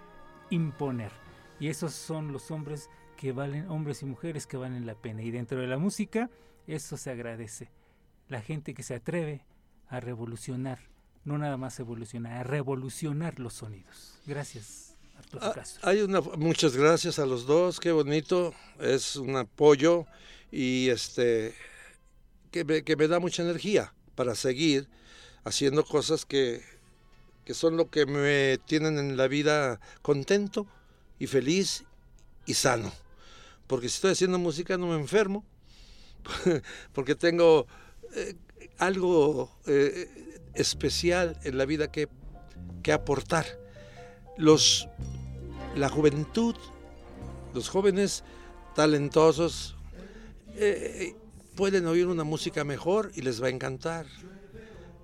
imponer. Y esos son los hombres que valen, hombres y mujeres que valen la pena. Y dentro de la música, eso se agradece. La gente que se atreve a revolucionar, no nada más evolucionar, a revolucionar los sonidos. Gracias. Arturo Ah, Castro. hay una, muchas gracias a los dos, qué bonito, es un apoyo y este que me, que me da mucha energía para seguir haciendo cosas que, que son lo que me tienen en la vida contento y feliz y sano. Porque si estoy haciendo música no me enfermo, porque tengo eh, algo eh, especial en la vida que, que aportar. Los, la juventud, los jóvenes talentosos, eh, pueden oír una música mejor y les va a encantar,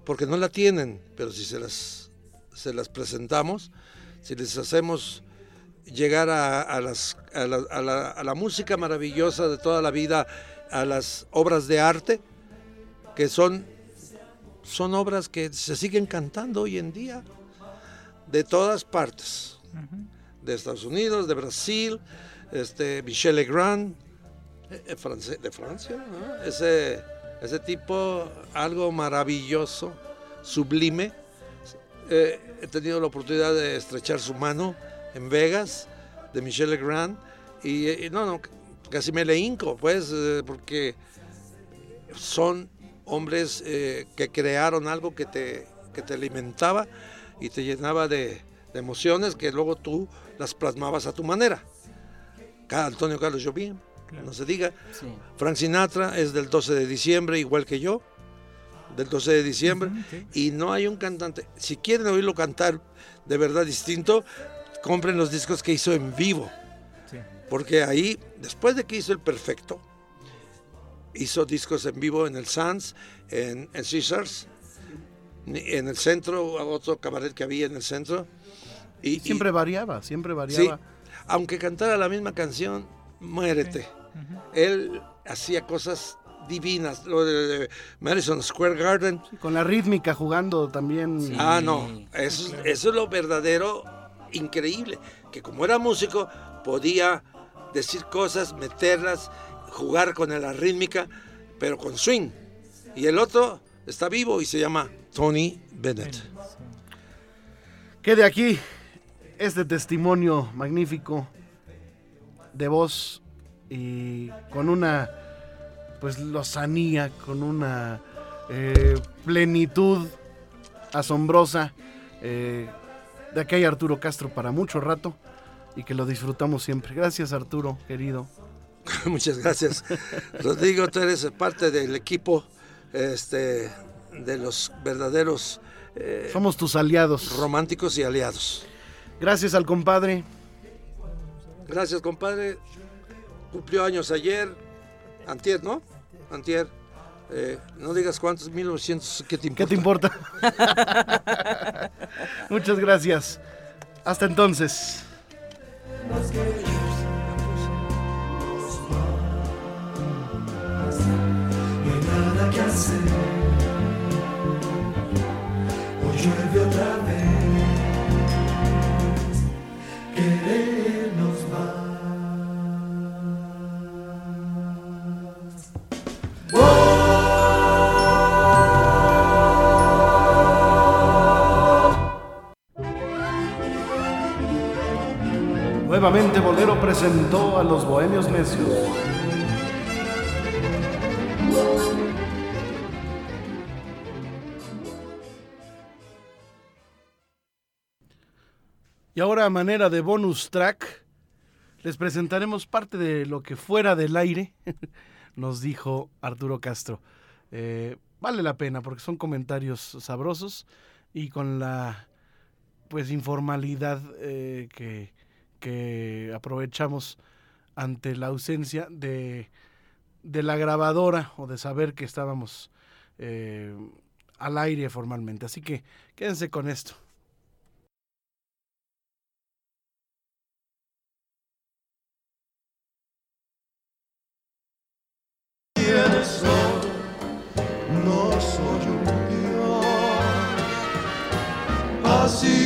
porque no la tienen, pero si se las, se las presentamos, si les hacemos llegar a, a las, a, la, a, la, a, la, música maravillosa de toda la vida, a las obras de arte, que son, son obras que se siguen cantando hoy en día, de todas partes, uh -huh. de Estados Unidos, de Brasil, este, Michel Legrand, eh, France, de Francia, ¿no? ese, ese tipo, algo maravilloso, sublime. Eh, he tenido la oportunidad de estrechar su mano en Vegas, de Michel Legrand, y, y no, no, casi me le hinco, pues, eh, porque son hombres eh, que crearon algo que te, que te alimentaba y te llenaba de, de, emociones que luego tú las plasmabas a tu manera. Antonio Carlos Jobim, claro. no se diga. Sí. Frank Sinatra es del 12 de diciembre, igual que yo, del 12 de diciembre, uh -huh, okay. y no hay un cantante. Si quieren oírlo cantar de verdad distinto, compren los discos que hizo en vivo. Sí. Porque ahí, después de que hizo el perfecto, hizo discos en vivo en el Sands, en, en Caesars, en el centro, otro cabaret que había en el centro. Y, siempre y, variaba, siempre variaba. Sí, aunque cantara la misma canción, muérete. Sí. Uh -huh. Él hacía cosas divinas, lo de Madison Square Garden. Sí, con la rítmica jugando también. Sí. Ah, no, eso, eso es lo verdadero increíble, que como era músico podía decir cosas, meterlas, jugar con la rítmica, pero con swing. Y el otro está vivo y se llama Tony Bennett. Quede aquí este testimonio magnífico de voz y con una pues lozanía, con una eh, plenitud asombrosa. Eh, de aquí hay Arturo Castro para mucho rato y que lo disfrutamos siempre. Gracias Arturo, querido. Muchas gracias. Rodrigo, tú eres parte del equipo este, de los verdaderos... Eh, Somos tus aliados. Románticos y aliados. Gracias al compadre. Gracias, compadre. Cumplió años ayer. Antier, ¿no? Antier. Eh, no digas cuántos, 1900, ¿qué te importa? ¿Qué te importa? Muchas gracias. Hasta entonces. nada que hacer. Hoy llueve otra vez. Nuevamente Bolero presentó a los Bohemios Necios. Y ahora a manera de bonus track, les presentaremos parte de lo que fuera del aire nos dijo Arturo Castro. Eh, vale la pena porque son comentarios sabrosos y con la pues informalidad eh, que, que, aprovechamos ante la ausencia de, de, la grabadora o de saber que estábamos eh, al aire formalmente. Así que quédense con esto. no soy un así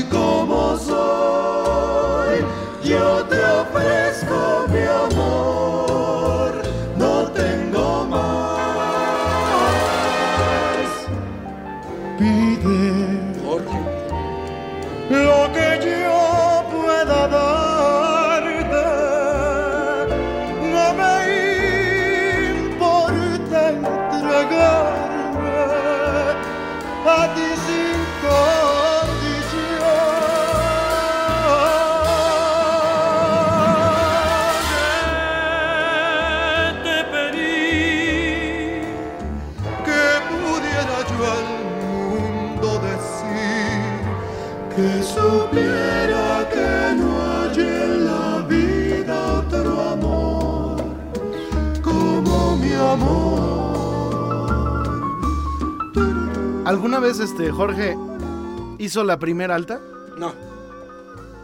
¿Alguna vez este Jorge hizo la primera alta? No.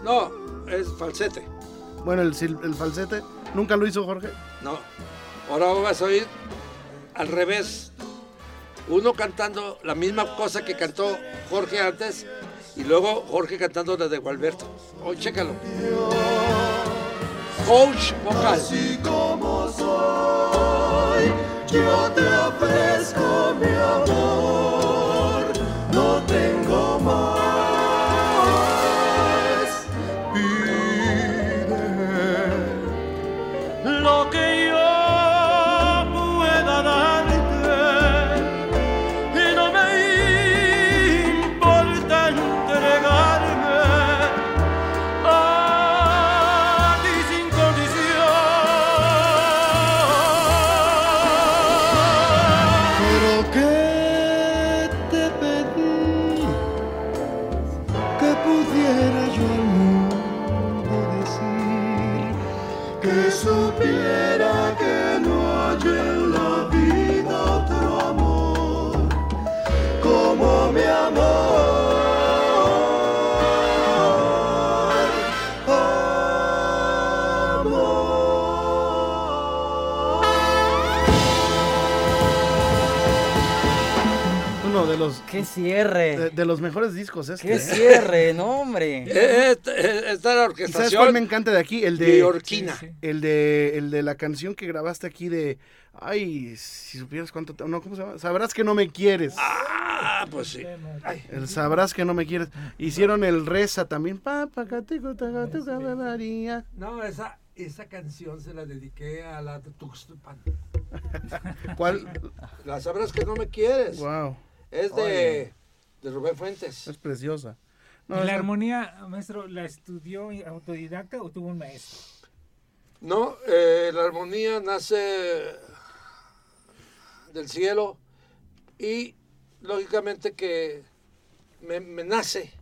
No, es falsete. Bueno, el, falsete. ¿Nunca lo hizo Jorge? No. Ahora vas a oír al revés. Uno cantando la misma cosa que cantó Jorge antes y luego Jorge cantando la de Gualberto. Oh, chécalo. Coach vocal. Así como soy, yo te ¡Qué cierre! de, de los mejores discos este. ¡Qué cierre! ¡No, hombre! Esta, esta la ¿Y sabes cuál orquestación me encanta de aquí? El de. Sí, sí. el de el de la canción que grabaste aquí de ay, si supieras cuánto te- no, ¿cómo se llama? Sabrás que no me quieres. Ah, pues sí. El sabrás que no me quieres. Hicieron el reza también. No, esa, esa canción se la dediqué a la de Tuxtupan. ¿Cuál? La sabrás que no me quieres. Wow, Es de, de Rubén Fuentes. es preciosa. No, ¿Y la armonía, maestro, la estudió autodidacta o tuvo un maestro? No, eh, la armonía nace del cielo y lógicamente que me, me nace,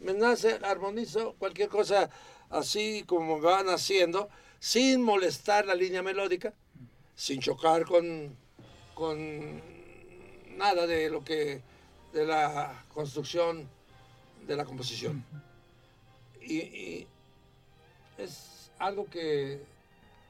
me nace, armonizo cualquier cosa así como van haciendo, sin molestar la línea melódica, sin chocar con, con nada de lo que, de la construcción de la composición. Y, y es algo que,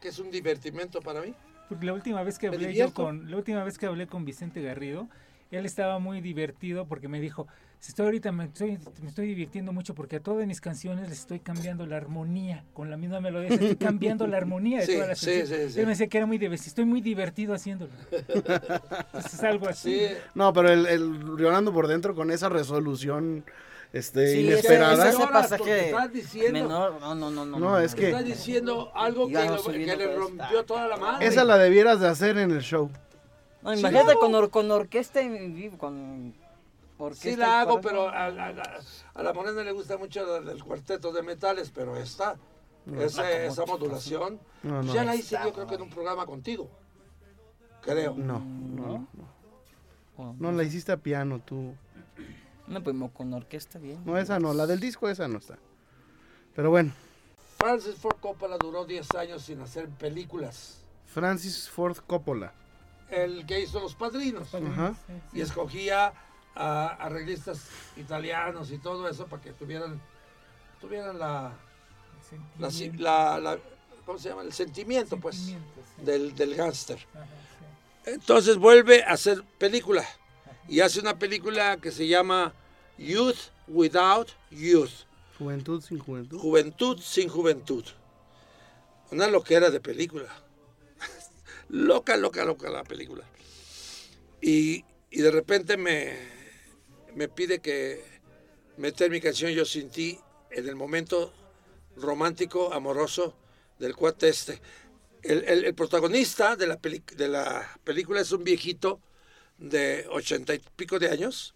que es un divertimento para mí. Porque la última vez que hablé yo con la última vez que hablé con Vicente Garrido, él estaba muy divertido porque me dijo, estoy ahorita me estoy, me estoy divirtiendo mucho porque a todas mis canciones les estoy cambiando la armonía con la misma melodía, les estoy cambiando la armonía de Sí, todas las sí, canciones. sí, sí. Él me decía que era muy divertido, estoy muy divertido haciéndolo. Entonces, es algo así. Sí, No, pero el, el Leonardo por dentro con esa resolución este, Sí, inesperada. ese- ese pasaje estás diciendo- menor, no, no, no, no. No, es que- está diciendo algo que, lo- que le rompió toda la madre. Esa la debieras de hacer en el show. No, imagínate con, or- con orquesta en vivo, con. Sí la hago, pero a, a- a la morena le gusta mucho la del cuarteto de metales, pero esta, esa, esa modulación, No, no. ya la hice yo creo que en un programa contigo. Creo. No, no, Oh, no la hiciste a piano tú. No, pues mo- con orquesta bien. No, esa no, la del disco esa no está. Pero bueno, Francis Ford Coppola duró 10 años sin hacer películas. Francis Ford Coppola. El que hizo Los Padrinos. Ajá. y escogía a arreglistas italianos y todo eso para que tuvieran tuvieran la, la, si- la- la- ¿cómo se llama? el sentimiento pues Sentimiento, sí. del, del gángster sí. entonces vuelve a hacer película y hace una película que se llama Youth Without Youth Juventud sin juventud. Juventud sin juventud una loquera de película loca loca loca la película y, y de repente me, me pide que meter mi canción Yo sin ti en el momento romántico, amoroso del cuate este. El, el- el protagonista de la, peli- de la película es un viejito de ochenta y pico de años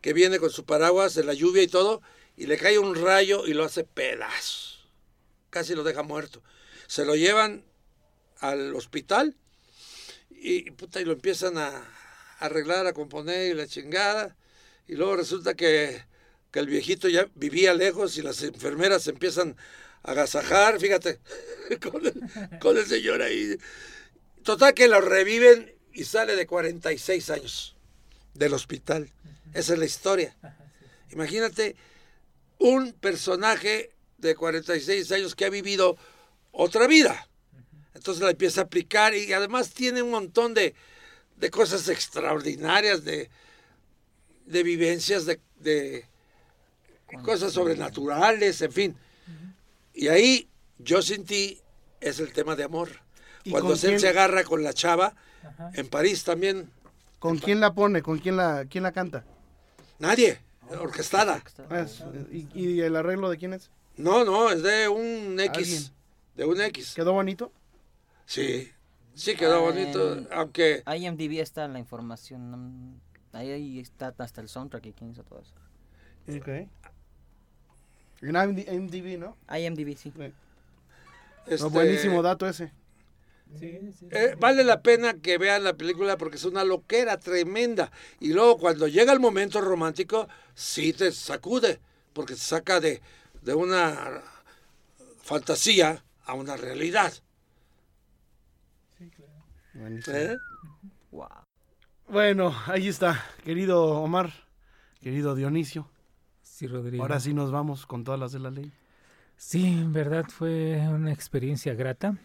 que viene con su paraguas de la lluvia y todo y le cae un rayo y lo hace pedazos. Casi lo deja muerto. Se lo llevan al hospital y, puta, y lo empiezan a, a arreglar, a componer y la chingada. Y luego resulta que, que el viejito ya vivía lejos y las enfermeras se empiezan a agasajar, fíjate, con el, con el señor ahí. Total que lo reviven y sale de 46 años. del hospital. Esa es la historia. Imagínate un personaje de 46 años que ha vivido otra vida. Entonces la empieza a aplicar y además tiene un montón de, de cosas extraordinarias, de, de vivencias, de, de cosas sobrenaturales, en fin. Y ahí yo sentí, es el tema de amor. ¿Y Cuando con él quién? se agarra con la chava, en París también, ¿Con quién la pone? ¿Con quién la, quién la canta? nadie, orquestada. Ah, es- ¿y, y el arreglo de quién es? No, no, es de un X. Alguien. De un X. ¿Quedó bonito? Sí, sí quedó Ah, bonito, en- aunque IMDb está la información. Ahí, ahí está hasta el soundtrack y quién hizo todo eso. Ok. En IMD- IMDb, ¿no? IMDb, sí. No, este, buenísimo dato ese. eh, vale la pena que vean la película porque es una loquera tremenda. Y luego cuando llega el momento romántico, sí te sacude, porque te saca de, de una fantasía a una realidad. Buenísimo. ¿eh? Wow. Bueno, ahí está, querido Omar, querido Dionisio. Sí, Rodrigo. Ahora sí nos vamos con todas las de la ley. Sí, en verdad fue una experiencia grata.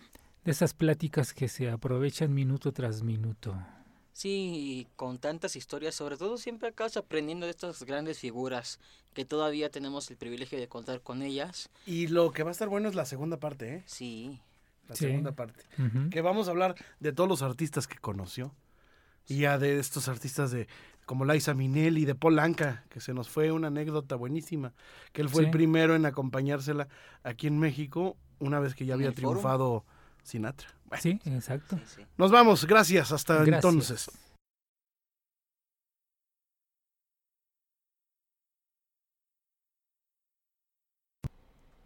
De esas pláticas que se aprovechan minuto tras minuto. Sí, y con tantas historias, sobre todo siempre acabas aprendiendo de estas grandes figuras que todavía tenemos el privilegio de contar con ellas. Y lo que va a estar bueno es la segunda parte, ¿eh? Sí, La Sí. segunda parte. Que vamos a hablar de todos los artistas que conoció. Y ya de estos artistas de como Liza Minnelli, de Paul Anka, que se nos fue una anécdota buenísima, que él fue el primero en acompañársela aquí en México, una vez que ya ¿En había triunfado Sinatra. Bueno, Sí, exacto. sí, sí. Nos vamos, gracias, hasta Gracias. entonces.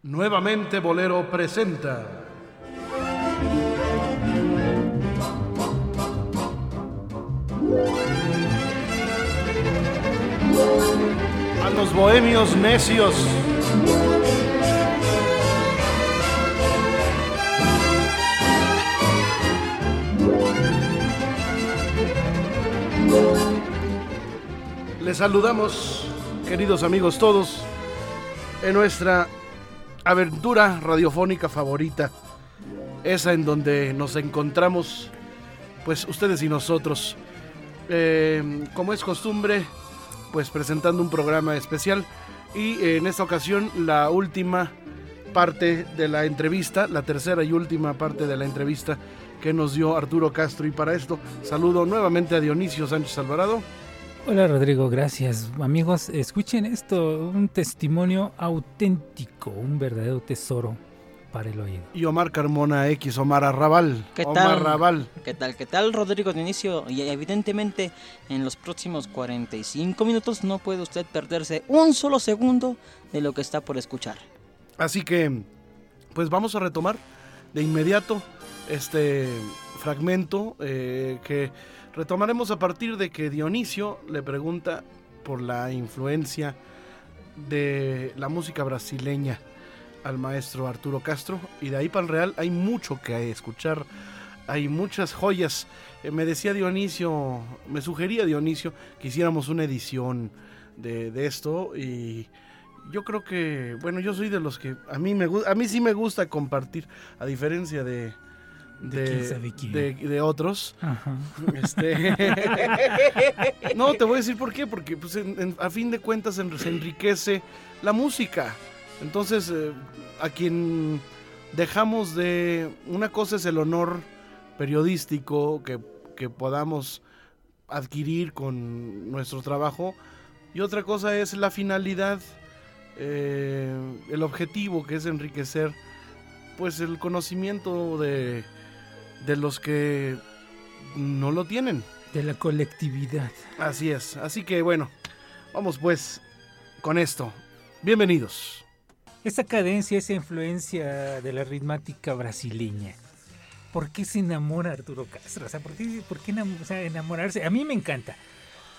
Nuevamente Bolero presenta. A los bohemios necios. Les saludamos, queridos amigos todos, en nuestra aventura radiofónica favorita, esa en donde nos encontramos, pues ustedes y nosotros, eh, como es costumbre, pues presentando un programa especial y eh, en esta ocasión la última parte de la entrevista, la tercera y última parte de la entrevista que nos dio Arturo Castro y para esto saludo nuevamente a Dionisio Sánchez Alvarado. Hola Rodrigo, gracias. Amigos, escuchen esto, un testimonio auténtico, un verdadero tesoro para el oído. y Omar Carmona X, Omar Arrabal. ¿Qué Omar tal? Arrabal. ¿Qué tal? ¿Qué tal, Rodrigo de inicio? Y evidentemente en los próximos 45 minutos no puede usted perderse un solo segundo de lo que está por escuchar. Así que, pues vamos a retomar de inmediato este fragmento eh, que retomaremos a partir de que Dionisio le pregunta por la influencia de la música brasileña al maestro Arturo Castro y de ahí para el Real hay mucho que escuchar, hay muchas joyas. Eh, me decía Dionisio, me sugería Dionisio que hiciéramos una edición de, de esto y yo creo que, bueno, yo soy de los que a mí me a mí sí me gusta compartir, a diferencia de ¿De de- de otros. Ajá. Este... no, te voy a decir por qué, porque pues, en- en- a fin de cuentas en- se enriquece la música. Entonces, eh, a quien dejamos de... Una cosa es el honor periodístico que, que podamos adquirir con nuestro trabajo y otra cosa es la finalidad, eh, el objetivo que es enriquecer pues el conocimiento de, de los que no lo tienen. De la colectividad. Así es. Así que bueno, vamos pues con esto. Bienvenidos. Esa cadencia, esa influencia de la ritmática brasileña. ¿Por qué se enamora Arturo Castro? O sea, ¿por qué, por qué enam- o sea, enamorarse? A mí me encanta.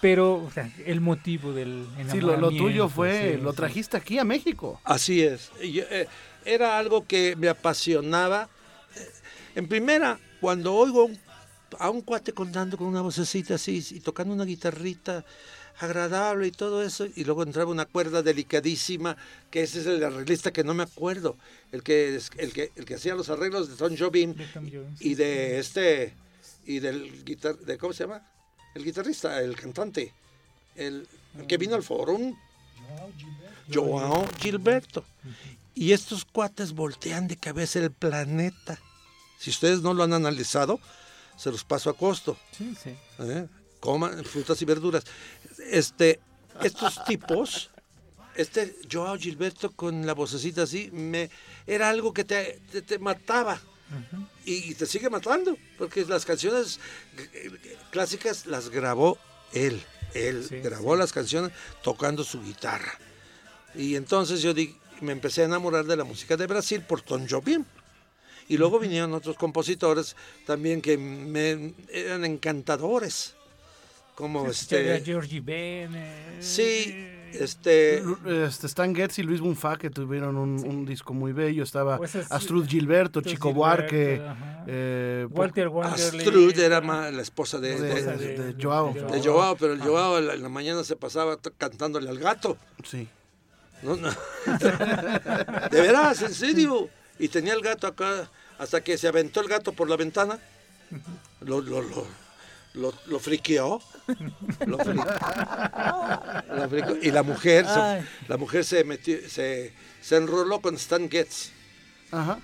Pero o sea, el motivo del Sí, lo, lo tuyo enamoramiento, fue, sí, lo sí. trajiste aquí a México. Así es. Yo, eh, era algo que me apasionaba. Eh, En primera, cuando oigo a un, a un cuate contando con una vocecita así y tocando una guitarrita agradable y todo eso, y luego entraba una cuerda delicadísima, que ese es el arreglista que no me acuerdo, el que el que el que hacía los arreglos de Tom Jobim De Tom Jones, y de este y del guitar de cómo se llama? El guitarrista, el cantante, el, el que vino al forum, Joao Gilberto. Y estos cuates voltean de cabeza el planeta. Si ustedes no lo han analizado, se los paso a costo. Sí, sí. ¿eh? Coman frutas y verduras. Este, estos tipos, este Joao Gilberto con la vocecita así, me, era algo que te, te- te mataba. y, y te sigue matando, porque las canciones clásicas las grabó él. Él Sí, grabó las canciones tocando su guitarra. Y entonces yo di- me empecé a enamorar de la música de Brasil por Tom Jobim. Y luego vinieron otros compositores también que me eran encantadores. Como Este... este. Georgie Ben. eh, Sí, este. Este, Stan Getz y Luis Bunfa que tuvieron un, un disco muy bello. Estaba Pues es- Astrud Gilberto, Astrud Chico Gilberto, Buarque, eh, Walter Wanderley. Astrud era ma- la esposa de, de, de- de- de Joao. de Joao, pero el Joao en la, mañana se pasaba cantándole al gato. Sí. No, no. De veras, en serio. Y tenía el gato acá, hasta que se aventó el gato por la ventana. Lo, lo, lo, lo, lo friqueó. Lo fri- lo friqueó. Y la mujer, se, la mujer se metió, se, se enroló con Stan Getz. Ajá.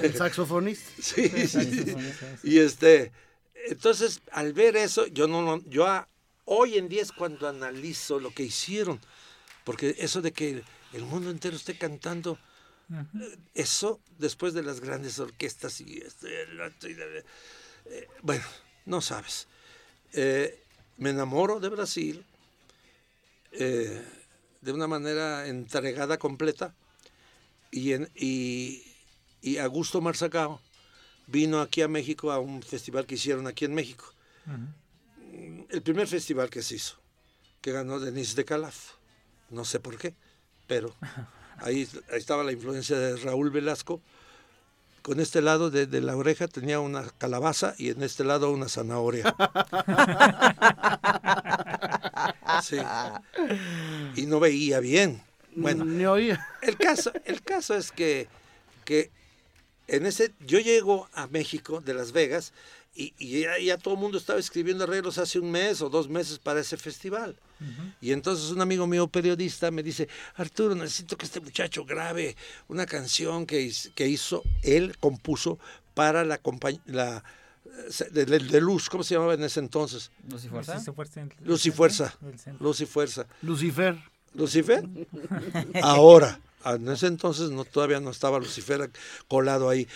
El saxofonista. Sí, sí, sí. Y este, entonces, al ver eso, yo no, no- yo a- hoy en día es cuando analizo lo que hicieron, porque eso de que el mundo entero esté cantando, eh, eso después de las grandes orquestas y este, el otro y la- eh, bueno, no sabes. Eh, me enamoro de Brasil eh, de una manera entregada completa y, en, y, y Augusto Marzacao vino aquí a México a un festival que hicieron aquí en México. El primer festival que se hizo, que ganó Denise de Calaf. No sé por qué, pero ahí, ahí estaba la influencia de Raúl Velasco. Con este lado de, de la oreja tenía una calabaza y en este lado una zanahoria. Sí. Y no veía bien. Bueno, Ni oía. el caso, el caso es que, que en ese, yo llego a México de Las Vegas y, y ya, ya todo el mundo estaba escribiendo arreglos hace un mes o dos meses para ese festival. Y entonces un amigo mío periodista me dice, Arturo, necesito que este muchacho grabe una canción que, que hizo, él compuso para la compañía, la, de, de- de Luz, ¿cómo se llamaba en ese entonces? Luz y fuerza. Luz y Fuerza. Luz y Fuerza. Lucifer. Lucifer. Ahora, en ese entonces no, todavía no estaba Lucifer colado ahí.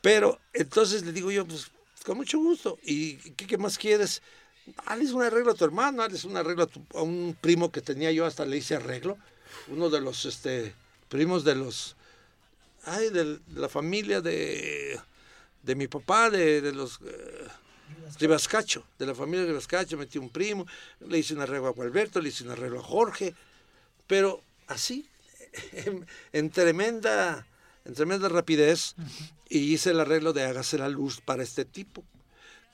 Pero entonces le digo yo, pues con mucho gusto. ¿Y qué, más quieres? Hazles un arreglo a tu hermano, hazles un arreglo a, tu- a un primo que tenía yo, hasta le hice arreglo. Uno de los este, primos de los. Ay, de, la familia de, de mi papá, de, de los. eh, Rivascacho, de la familia de Rivascacho, metí un primo, le hice un arreglo a Gualberto, le hice un arreglo a Jorge, pero así, en tremenda, en tremenda rapidez, y hice el arreglo de Hágase la Luz para este tipo,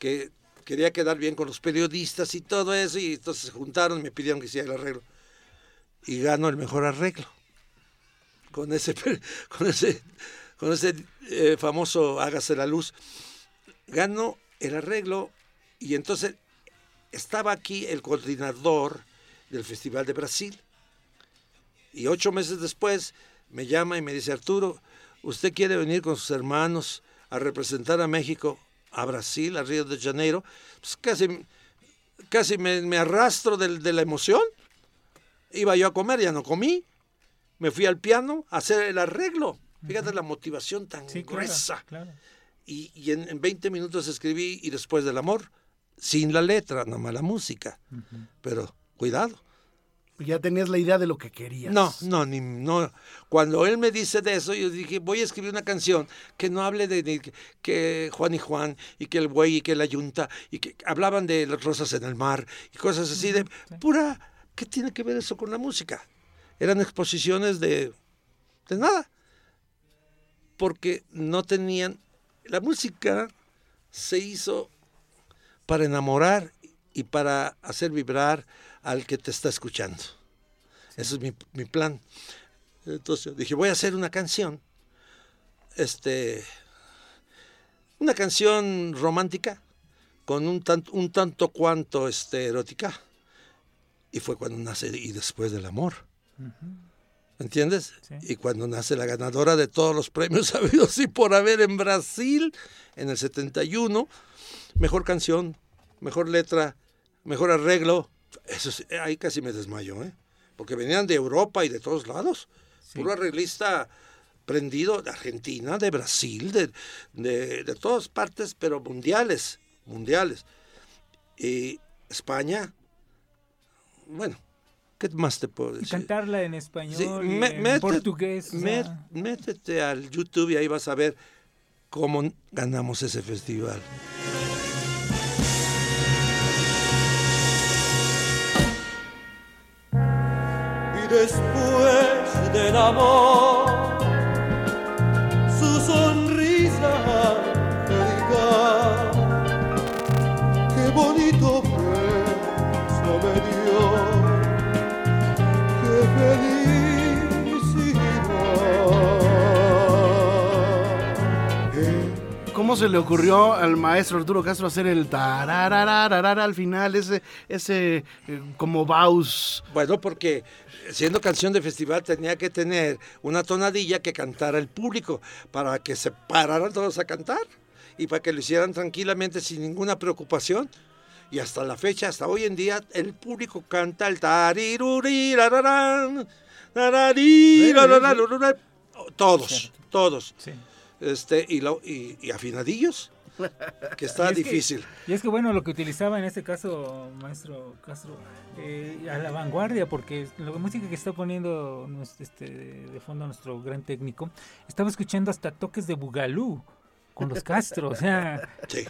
que quería quedar bien con los periodistas y todo eso, y entonces se juntaron y me pidieron que hiciera el arreglo. Y gano el mejor arreglo. Con ese, con ese, con ese eh, famoso Hágase la Luz. Gano el arreglo y entonces estaba aquí el coordinador del Festival de Brasil. Y ocho meses después me llama y me dice, Arturo, ¿usted quiere venir con sus hermanos a representar a México, a Brasil, a Río de Janeiro? Pues casi, casi me, me arrastro del- de, la emoción. Iba yo a comer, ya no comí. Me fui al piano a hacer el arreglo. Fíjate la motivación tan Sí, gruesa. claro. Y, y en, en 20 minutos escribí y después del amor, sin la letra, nomás la música. Pero cuidado. Ya tenías la idea de lo que querías. No, no, ni, no. Cuando él me dice de eso, yo dije, voy a escribir una canción que no hable de, de que- que Juan y Juan, y que el buey, y que la yunta, y que hablaban de las rosas en el mar, y cosas así de pura. ¿Qué tiene que ver eso con la música? Eran exposiciones de, de nada. Porque no tenían. La música se hizo para enamorar y para hacer vibrar al que te está escuchando. Ese es mi, mi plan. Entonces dije, voy a hacer una canción, este, una canción romántica con un tanto, un tanto cuanto este, erótica. Y fue cuando nace Y después del amor. ¿Entiendes? Sí. Y cuando nace la ganadora de todos los premios habidos y por haber en Brasil en el 71, mejor canción, mejor letra, mejor arreglo. Eso sí, ahí casi me desmayo, ¿eh? Porque venían de Europa y de todos lados. Puro arreglista prendido de Argentina, de Brasil, de, de, de todas partes, pero mundiales, mundiales. Y España, bueno, ¿qué más te puedo decir? cantarla en español, Sí, y me- en portugués. Met- métete al YouTube y ahí vas a ver cómo ganamos ese festival. Después del amor ¿Cómo se le ocurrió al maestro Arturo Castro hacer el tarararararar al final, ese, ese eh, como baus? Bueno, porque siendo canción de festival tenía que tener una tonadilla que cantara el público para que se pararan todos a cantar y para que lo hicieran tranquilamente sin ninguna preocupación. Y hasta la fecha, hasta hoy en día, el público canta el tarirurirararán. Todos, todos. sí. Este, y, lo- y, y afinadillos, que está Y es que- difícil. Y es que bueno, lo que utilizaba en este caso, maestro Castro, eh, a la vanguardia, porque la música que está poniendo este, de fondo nuestro gran técnico, estaba escuchando hasta toques de Bugalú con los Castro, o sea, Sí,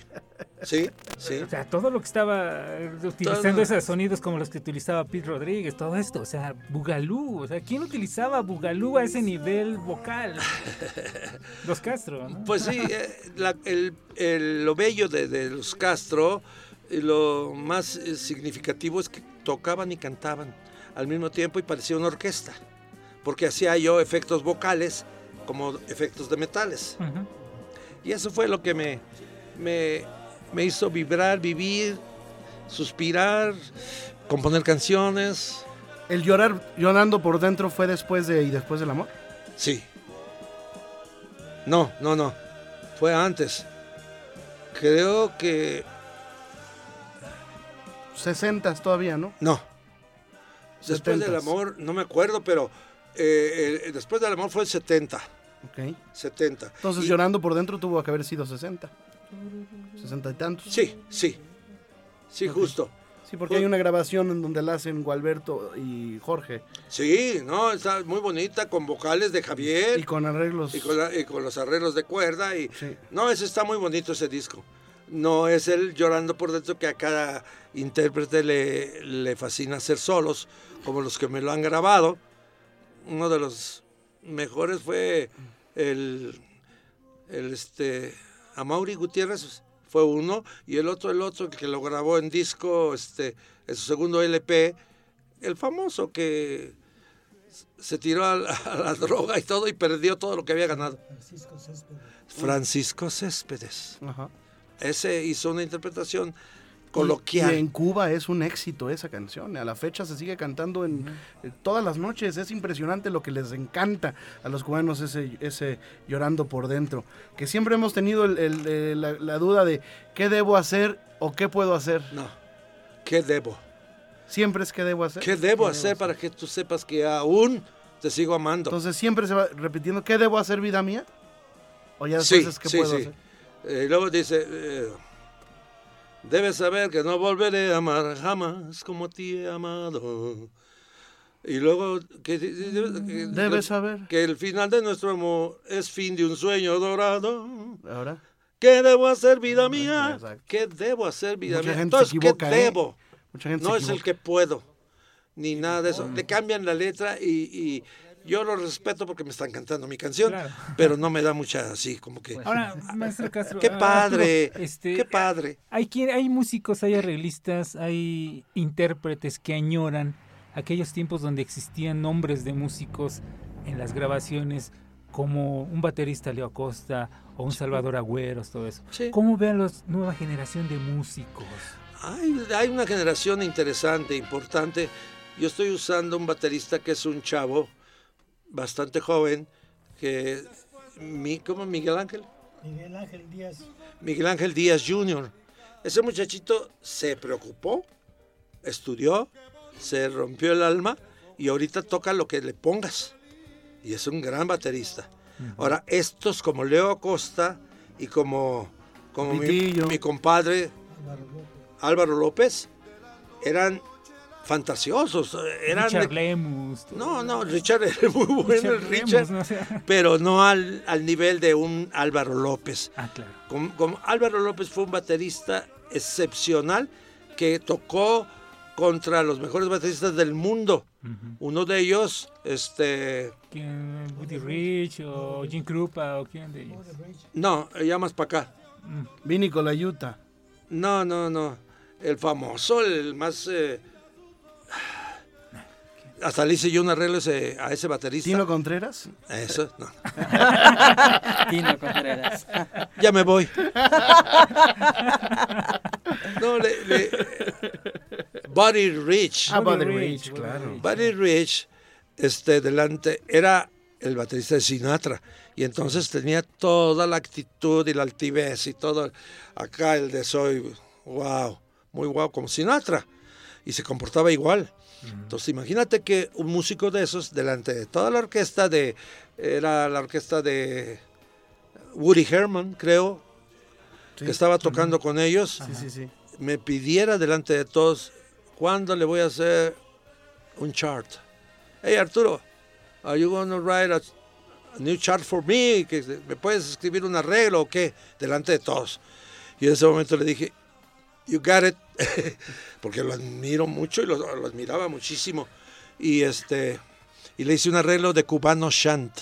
sí, sí. o sea, todo lo que estaba eh, utilizando Todo. esos sonidos como los que utilizaba Pete Rodríguez, todo esto, o sea, Bugalú, o sea, ¿quién utilizaba Bugalú a ese nivel vocal? Los Castro, ¿no? Pues sí, eh, la- el, el- lo bello de, de los Castro, y lo más eh, significativo es que tocaban y cantaban al mismo tiempo y parecía una orquesta, porque hacía yo efectos vocales como efectos de metales. Y eso fue lo que me, me, me hizo vibrar, vivir, suspirar, componer canciones. ¿El llorar llorando por dentro fue después de y después del amor? Sí. No, no, no. Fue antes. Creo que 60 todavía, ¿no? No. Después del 70s. amor, no me acuerdo, pero eh, el- después del amor fue el 70. Ok. 70. Entonces Y- llorando por dentro tuvo que haber sido 60. 60 y tantos. Sí, sí. Sí, justo. Sí, porque hay una grabación en donde la hacen Gualberto y Jorge. Sí, no, está muy bonita, con vocales de Javier. Y con arreglos. y con, y con los arreglos de cuerda. Y, Sí. No, ese está muy bonito ese disco. No es el llorando por dentro que a cada intérprete le, le fascina hacer solos, como los que me lo han grabado. Uno de los mejores fue el, el este, Amaury Gutiérrez, fue uno, y el otro, el otro que lo grabó en disco, este, en su segundo LP, el famoso que se tiró a la, a la droga y todo y perdió todo lo que había ganado. Francisco Céspedes. Francisco Céspedes. Ajá. Ese hizo una interpretación coloquial. Y en Cuba es un éxito esa canción. A la fecha se sigue cantando en eh, todas las noches. Es impresionante lo que les encanta a los cubanos ese, ese llorando por dentro. Que siempre hemos tenido el- el- eh, la, la duda de qué debo hacer o qué puedo hacer. No. ¿Qué debo? Siempre es qué debo hacer. ¿Qué debo hacer para que tú sepas que aún te sigo amando? Entonces siempre se va repitiendo qué debo hacer vida mía. O ya después sí, es qué sí, puedo sí. hacer. Eh, luego dice, eh, debes saber que no volveré a amar jamás como te he amado. Y luego que, Debes saber. que el final de nuestro amor es fin de un sueño dorado. Ahora. ¿Qué debo hacer, vida mía? Exacto. ¿Qué debo hacer, vida Mucha mía? Entonces, equivoca, ¿qué ¿eh? debo? Mucha gente No es el que puedo, ni nada de eso. Le cambian la letra y, y Yo lo respeto porque me están cantando mi canción, Claro. pero no me da mucha así, como que... Ahora, maestro Castro. ¡Qué ah, padre! Arturo, este, ¡Qué padre! Hay, hay músicos, hay arreglistas, hay intérpretes que añoran aquellos tiempos donde existían nombres de músicos en las grabaciones, como un baterista Leo Acosta o un Salvador Agüeros, todo eso. Sí. ¿Cómo ve a la nueva generación de músicos? Hay, hay una generación interesante, importante. Yo estoy usando un baterista que es un chavo bastante joven, que mi, ¿cómo Miguel Ángel? Miguel Ángel Díaz. Miguel Ángel Díaz Jr. Ese muchachito se preocupó, estudió, se rompió el alma y ahorita toca lo que le pongas. Y es un gran baterista. Ahora, estos como Leo Acosta y como, como mi, mi compadre Álvaro López eran fantasiosos. Eran Richard de- Lemus. no, no, Richard era muy bueno, Richard Lemus, Richard, ¿no? O sea, pero no al, al nivel de un Álvaro López. ah, claro. Como, como Álvaro López fue un baterista excepcional que tocó contra los mejores bateristas del mundo. Uno de ellos, este, ¿Quién? Woody Rich o Jim Krupa o quién de ellos. no, ya más para acá. Vini con la Utah. No, no, no. El famoso, el más... eh, hasta le hice yo un arreglo ese- a ese baterista. Tino Contreras. Eso, no. Tino Contreras. Ya me voy. No, le, le- Buddy Rich. Ah, Buddy Rich, claro. Buddy Rich, este, delante, era el baterista de Sinatra. Y entonces tenía toda la actitud y la altivez y todo. Acá el de soy, wow, muy wow, como Sinatra. Y se comportaba igual. Entonces imagínate que un músico de esos, delante de toda la orquesta de, era la orquesta de Woody Herman, creo, Sí. que estaba tocando con ellos, Sí, me pidiera delante de todos, ¿cuándo le voy a hacer un chart? Hey Arturo, are you gonna write a, a new chart for me? ¿Que ¿Me puedes escribir un arreglo o qué? Delante de todos. Y en ese momento le dije, you got it, porque lo admiro mucho y lo, lo admiraba muchísimo. Y este y le hice un arreglo de cubano shant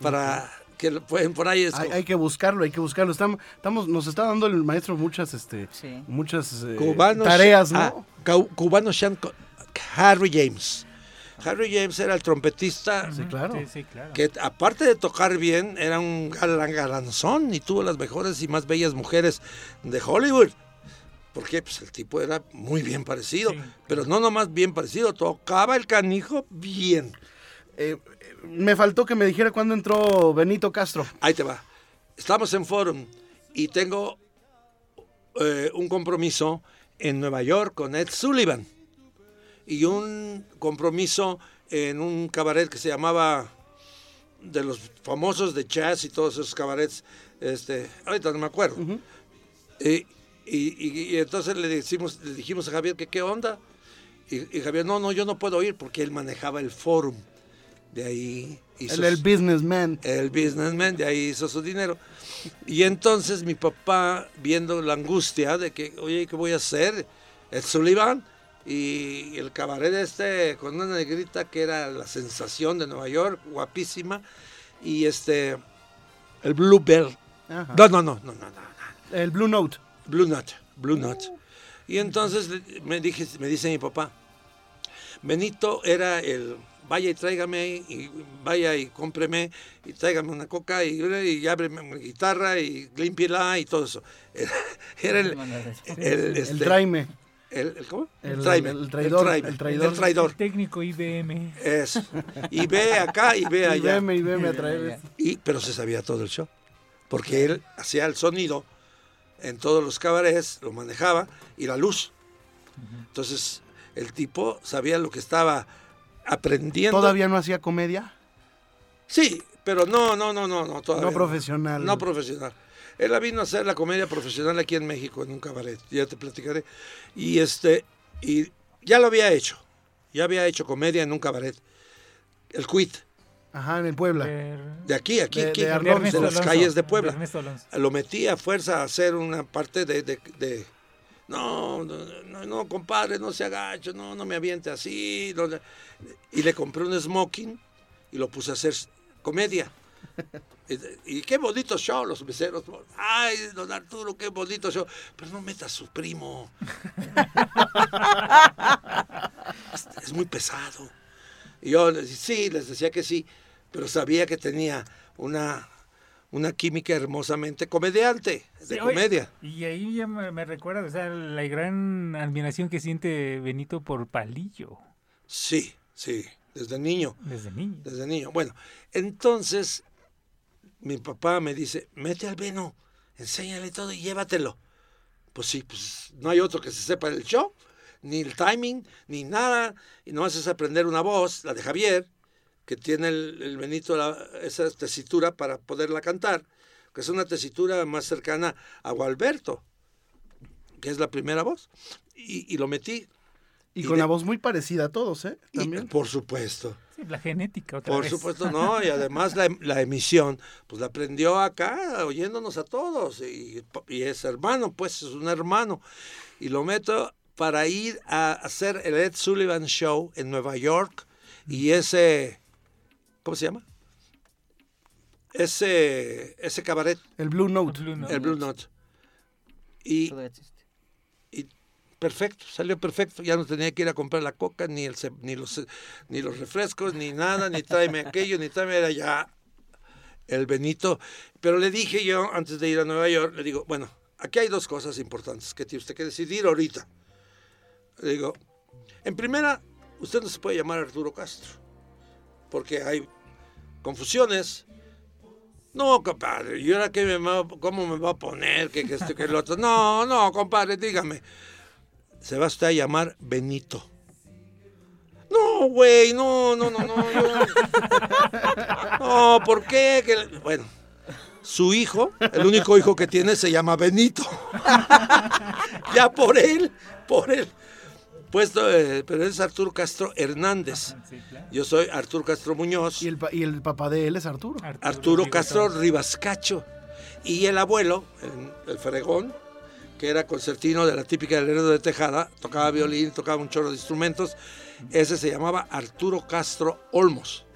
para que lo pueden por ahí. es Hay, hay que buscarlo, hay que buscarlo. Estamos, estamos, nos está dando el maestro muchas, este, Sí. muchas eh, cubanos, tareas, ¿no? ah, cubano Sean Harry James. Harry James era el trompetista Sí, claro. Sí, sí, claro. que aparte de tocar bien, era un galán galanzón y tuvo las mejores y más bellas mujeres de Hollywood. Porque pues, el tipo era muy bien parecido, Sí. pero no nomás bien parecido, tocaba el canijo bien. Eh, me faltó que me dijera cuándo entró Benito Castro. Ahí te va. Estamos en Forum y tengo eh, un compromiso en Nueva York con Ed Sullivan y un compromiso en un cabaret que se llamaba de los famosos de jazz y todos esos cabarets. Este, ahorita no me acuerdo. y, y- y- y entonces le, decimos, le dijimos a Javier que qué onda. Y, y Javier, no, no, yo no puedo ir porque él manejaba el Forum. De ahí hizo El, el businessman. el businessman, de ahí hizo su dinero. Y entonces mi papá, viendo la angustia de que, oye, ¿qué voy a hacer? El Sullivan y el cabaret este con una negrita que era la sensación de Nueva York, guapísima, y este, el Blue Bell. Ajá. No, no, no, no, no, no. El Blue Note. Blue Nut, Blue Nut. Y entonces me, dije, me dice mi papá, Benito era el vaya y tráigame y vaya y cómpreme y tráigame una coca y, y ábreme una guitarra y límpiela y todo eso. Era, era el, el, este, el Traime. el- el- ¿cómo? El- tráeme, el traidor, el traidor. el traidor. El técnico IBM. Eso. Y ve acá y ve allá. y veme a traer. Y, pero se sabía todo el show. Porque él hacía el sonido en todos los cabarets, lo manejaba, y la luz. Entonces, el tipo sabía lo que estaba aprendiendo. ¿Todavía no hacía comedia? Sí, pero no, no, no, no, no, todavía No profesional. No profesional. Él la vino a hacer la comedia profesional aquí en México, en un cabaret, ya te platicaré. Y este, y ya lo había hecho. Ya había hecho comedia en un cabaret. El Quit. Ajá, en el Puebla. De aquí, aquí, De- aquí. de las Alonso, calles de Puebla. Lo metí a fuerza a hacer una parte de... de- de, no, no, no, no, compadre, no se agacho, no, no me aviente así. no, no". y le compré un smoking y lo puse a hacer comedia. Y, y qué bonito show, los meseros. Ay, don Arturo, qué bonito show. Pero no meta a su primo. es, es muy pesado. Y yo les decía, sí, les decía que sí, pero sabía que tenía una, una química hermosamente comediante, de Sí, oye, comedia. Y ahí ya me, me recuerda, o sea, la gran admiración que siente Benito por Palillo Sí, sí, desde niño. desde niño. desde niño. Bueno, entonces mi papá me dice, mete al Beno, enséñale todo y llévatelo. Pues sí, pues no hay otro que se sepa el show, ni el timing, ni nada, y no haces aprender una voz, la de Javier, que tiene el, el Benito la- esa tesitura para poderla cantar, que es una tesitura más cercana a Gualberto, que es la primera voz, y, y lo metí. Y, Y con de- la voz muy parecida a todos, ¿eh? y- También. por supuesto. Sí, la genética otra Por vez. supuesto, no, y además la, la emisión, pues la aprendió acá, oyéndonos a todos, y, y es hermano, pues es un hermano, y lo meto para ir a hacer el Ed Sullivan Show en Nueva York, y ese, ¿cómo se llama? Ese, ese cabaret, El Blue Note. Blue Note. el Blue Note. Y, y perfecto, salió perfecto. Ya no tenía que ir a comprar la coca, ni, el, ni, los, ni los refrescos, ni nada, ni tráeme aquello, ni tráeme, era ya el Benito. Pero le dije yo, antes de ir a Nueva York, le digo, bueno, aquí hay dos cosas importantes que tiene usted que decidir ahorita. Le digo, en primera, usted no se puede llamar Arturo Castro, porque hay confusiones. No, compadre, ¿y ahora qué me va- cómo me va a poner? Que, que que el otro. No, no, compadre, dígame. Se va usted a llamar Benito. No, güey, no, no, no, no. No, ¿por qué? Bueno, su hijo, el único hijo que tiene, se llama Benito. ya por él, por él. Puesto, eh, pero es Arturo Castro Hernández. Sí, claro. Yo soy Arturo Castro Muñoz. Y el, pa- y el papá de él es Arturo. Arturo Castro. Ribascacho. Y el abuelo, el, el fregón, que era concertino de la típica del Heredo de Tejada, tocaba violín, tocaba un chorro de instrumentos. Ese se llamaba Arturo Castro Olmos,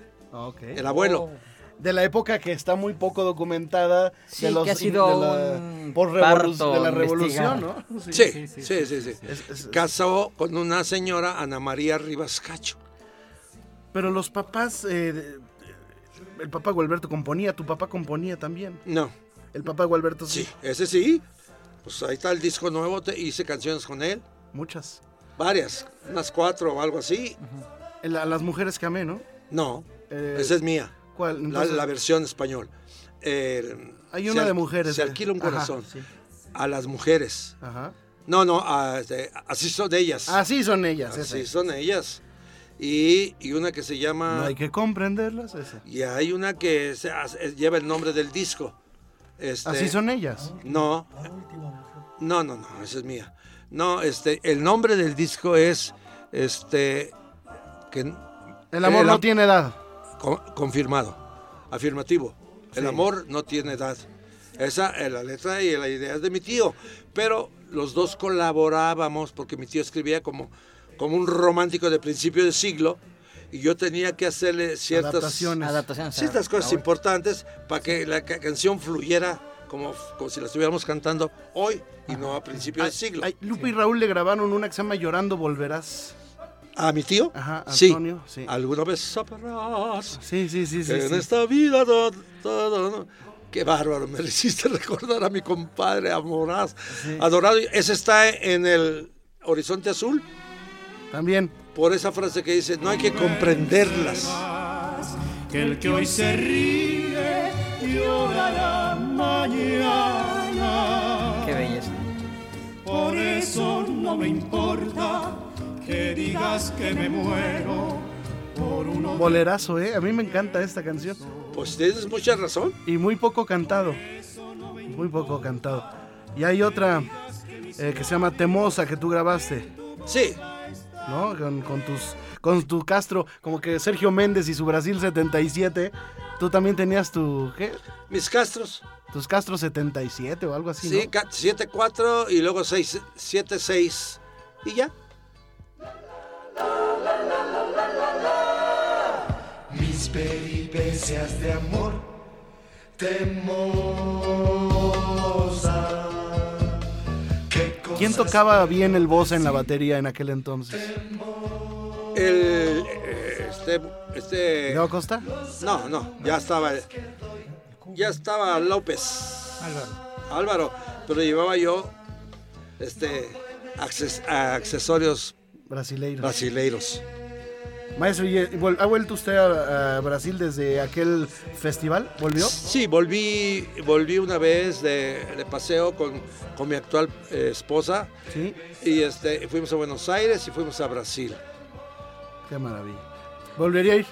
el abuelo. De la época que está muy poco documentada. Sí, de los, que ha sido de la, por revolu- parto de la revolución, ¿no? Sí, sí, sí, sí, sí, sí, sí. Es- es- Casó con una señora, Ana María Ribascacho. pero los papás, eh, el papá Gualberto componía, tu papá componía también. No, El papá Gualberto sí. sí, ese sí. Pues ahí está el disco nuevo, te- hice canciones con él. Muchas. Varias, unas cuatro o algo así. A las mujeres que amé, ¿no? No, Eh, esa es mía. ¿Cuál? La, Entonces, la versión español. Eh, hay una al- de mujeres. Se de- alquila un Ajá, corazón. sí. A las mujeres. Ajá. No, no, a- este, así son ellas. Así son ellas. así esa. son ellas. Y, y una que se llama... No hay que comprenderlas. esa. Y hay una que se hace- lleva el nombre del disco. Este, Así son ellas. No, no, no, no, esa es mía. No, este, el nombre del disco es, este, que El amor el no tiene edad. Con- confirmado, afirmativo. El Sí. amor no tiene edad. Esa es la letra y la idea es de mi tío. Pero los dos colaborábamos porque mi tío escribía como, como un romántico de principio de siglo y yo tenía que hacerle ciertas, Adaptaciones. Adaptaciones. ciertas cosas ah, importantes para que la ca- canción fluyera como, como si la estuviéramos cantando hoy y no a principio del siglo. Ay, Lupe y Raúl le grabaron una que se llama Llorando Volverás. ¿A mi tío? Ajá, sí. Antonio, sí. Alguna vez sabrás Sí, sí, sí, sí. en sí. esta vida todo, todo, ¿no? Qué bárbaro, me hiciste recordar a mi compadre Amoraz, adorado. Ese está en el Horizonte Azul, También. por esa frase que dice, no hay que comprenderlas. que el que hoy se ríe llorará mañana. Qué belleza. Por eso no me importa que digas que me muero por uno Bolerazo, ¿eh? A mí me encanta esta canción. Pues tienes mucha razón. Y muy poco cantado. Muy poco cantado. Y hay otra eh, que se llama Temosa que tú grabaste, Sí, ¿no? Con, con tus con tu Castro, como que Sergio Méndez y su Brasil 77. Tú también tenías tu ¿qué? mis Castros. Tus Castro 77 o algo así, Sí, ¿no? ca- 7-4 y luego 7-6. Y ya. Mis peripecias de amor temosa. ¿Quién tocaba bien el voz en la batería en aquel entonces? El, eh, este, este, ¿Leo Costa? no, no, ya estaba, ya estaba López, Álvaro. Álvaro, pero llevaba yo, este, acces- accesorios Brasileiro. brasileiros. Maestro, ¿y, eh, ¿ha vuelto usted a, a Brasil desde aquel festival? ¿Volvió? Sí, volví, volví una vez de, de paseo con, con mi actual eh, esposa Sí. y este, fuimos a Buenos Aires y fuimos a Brasil. Qué maravilla. ¿Volvería a ir?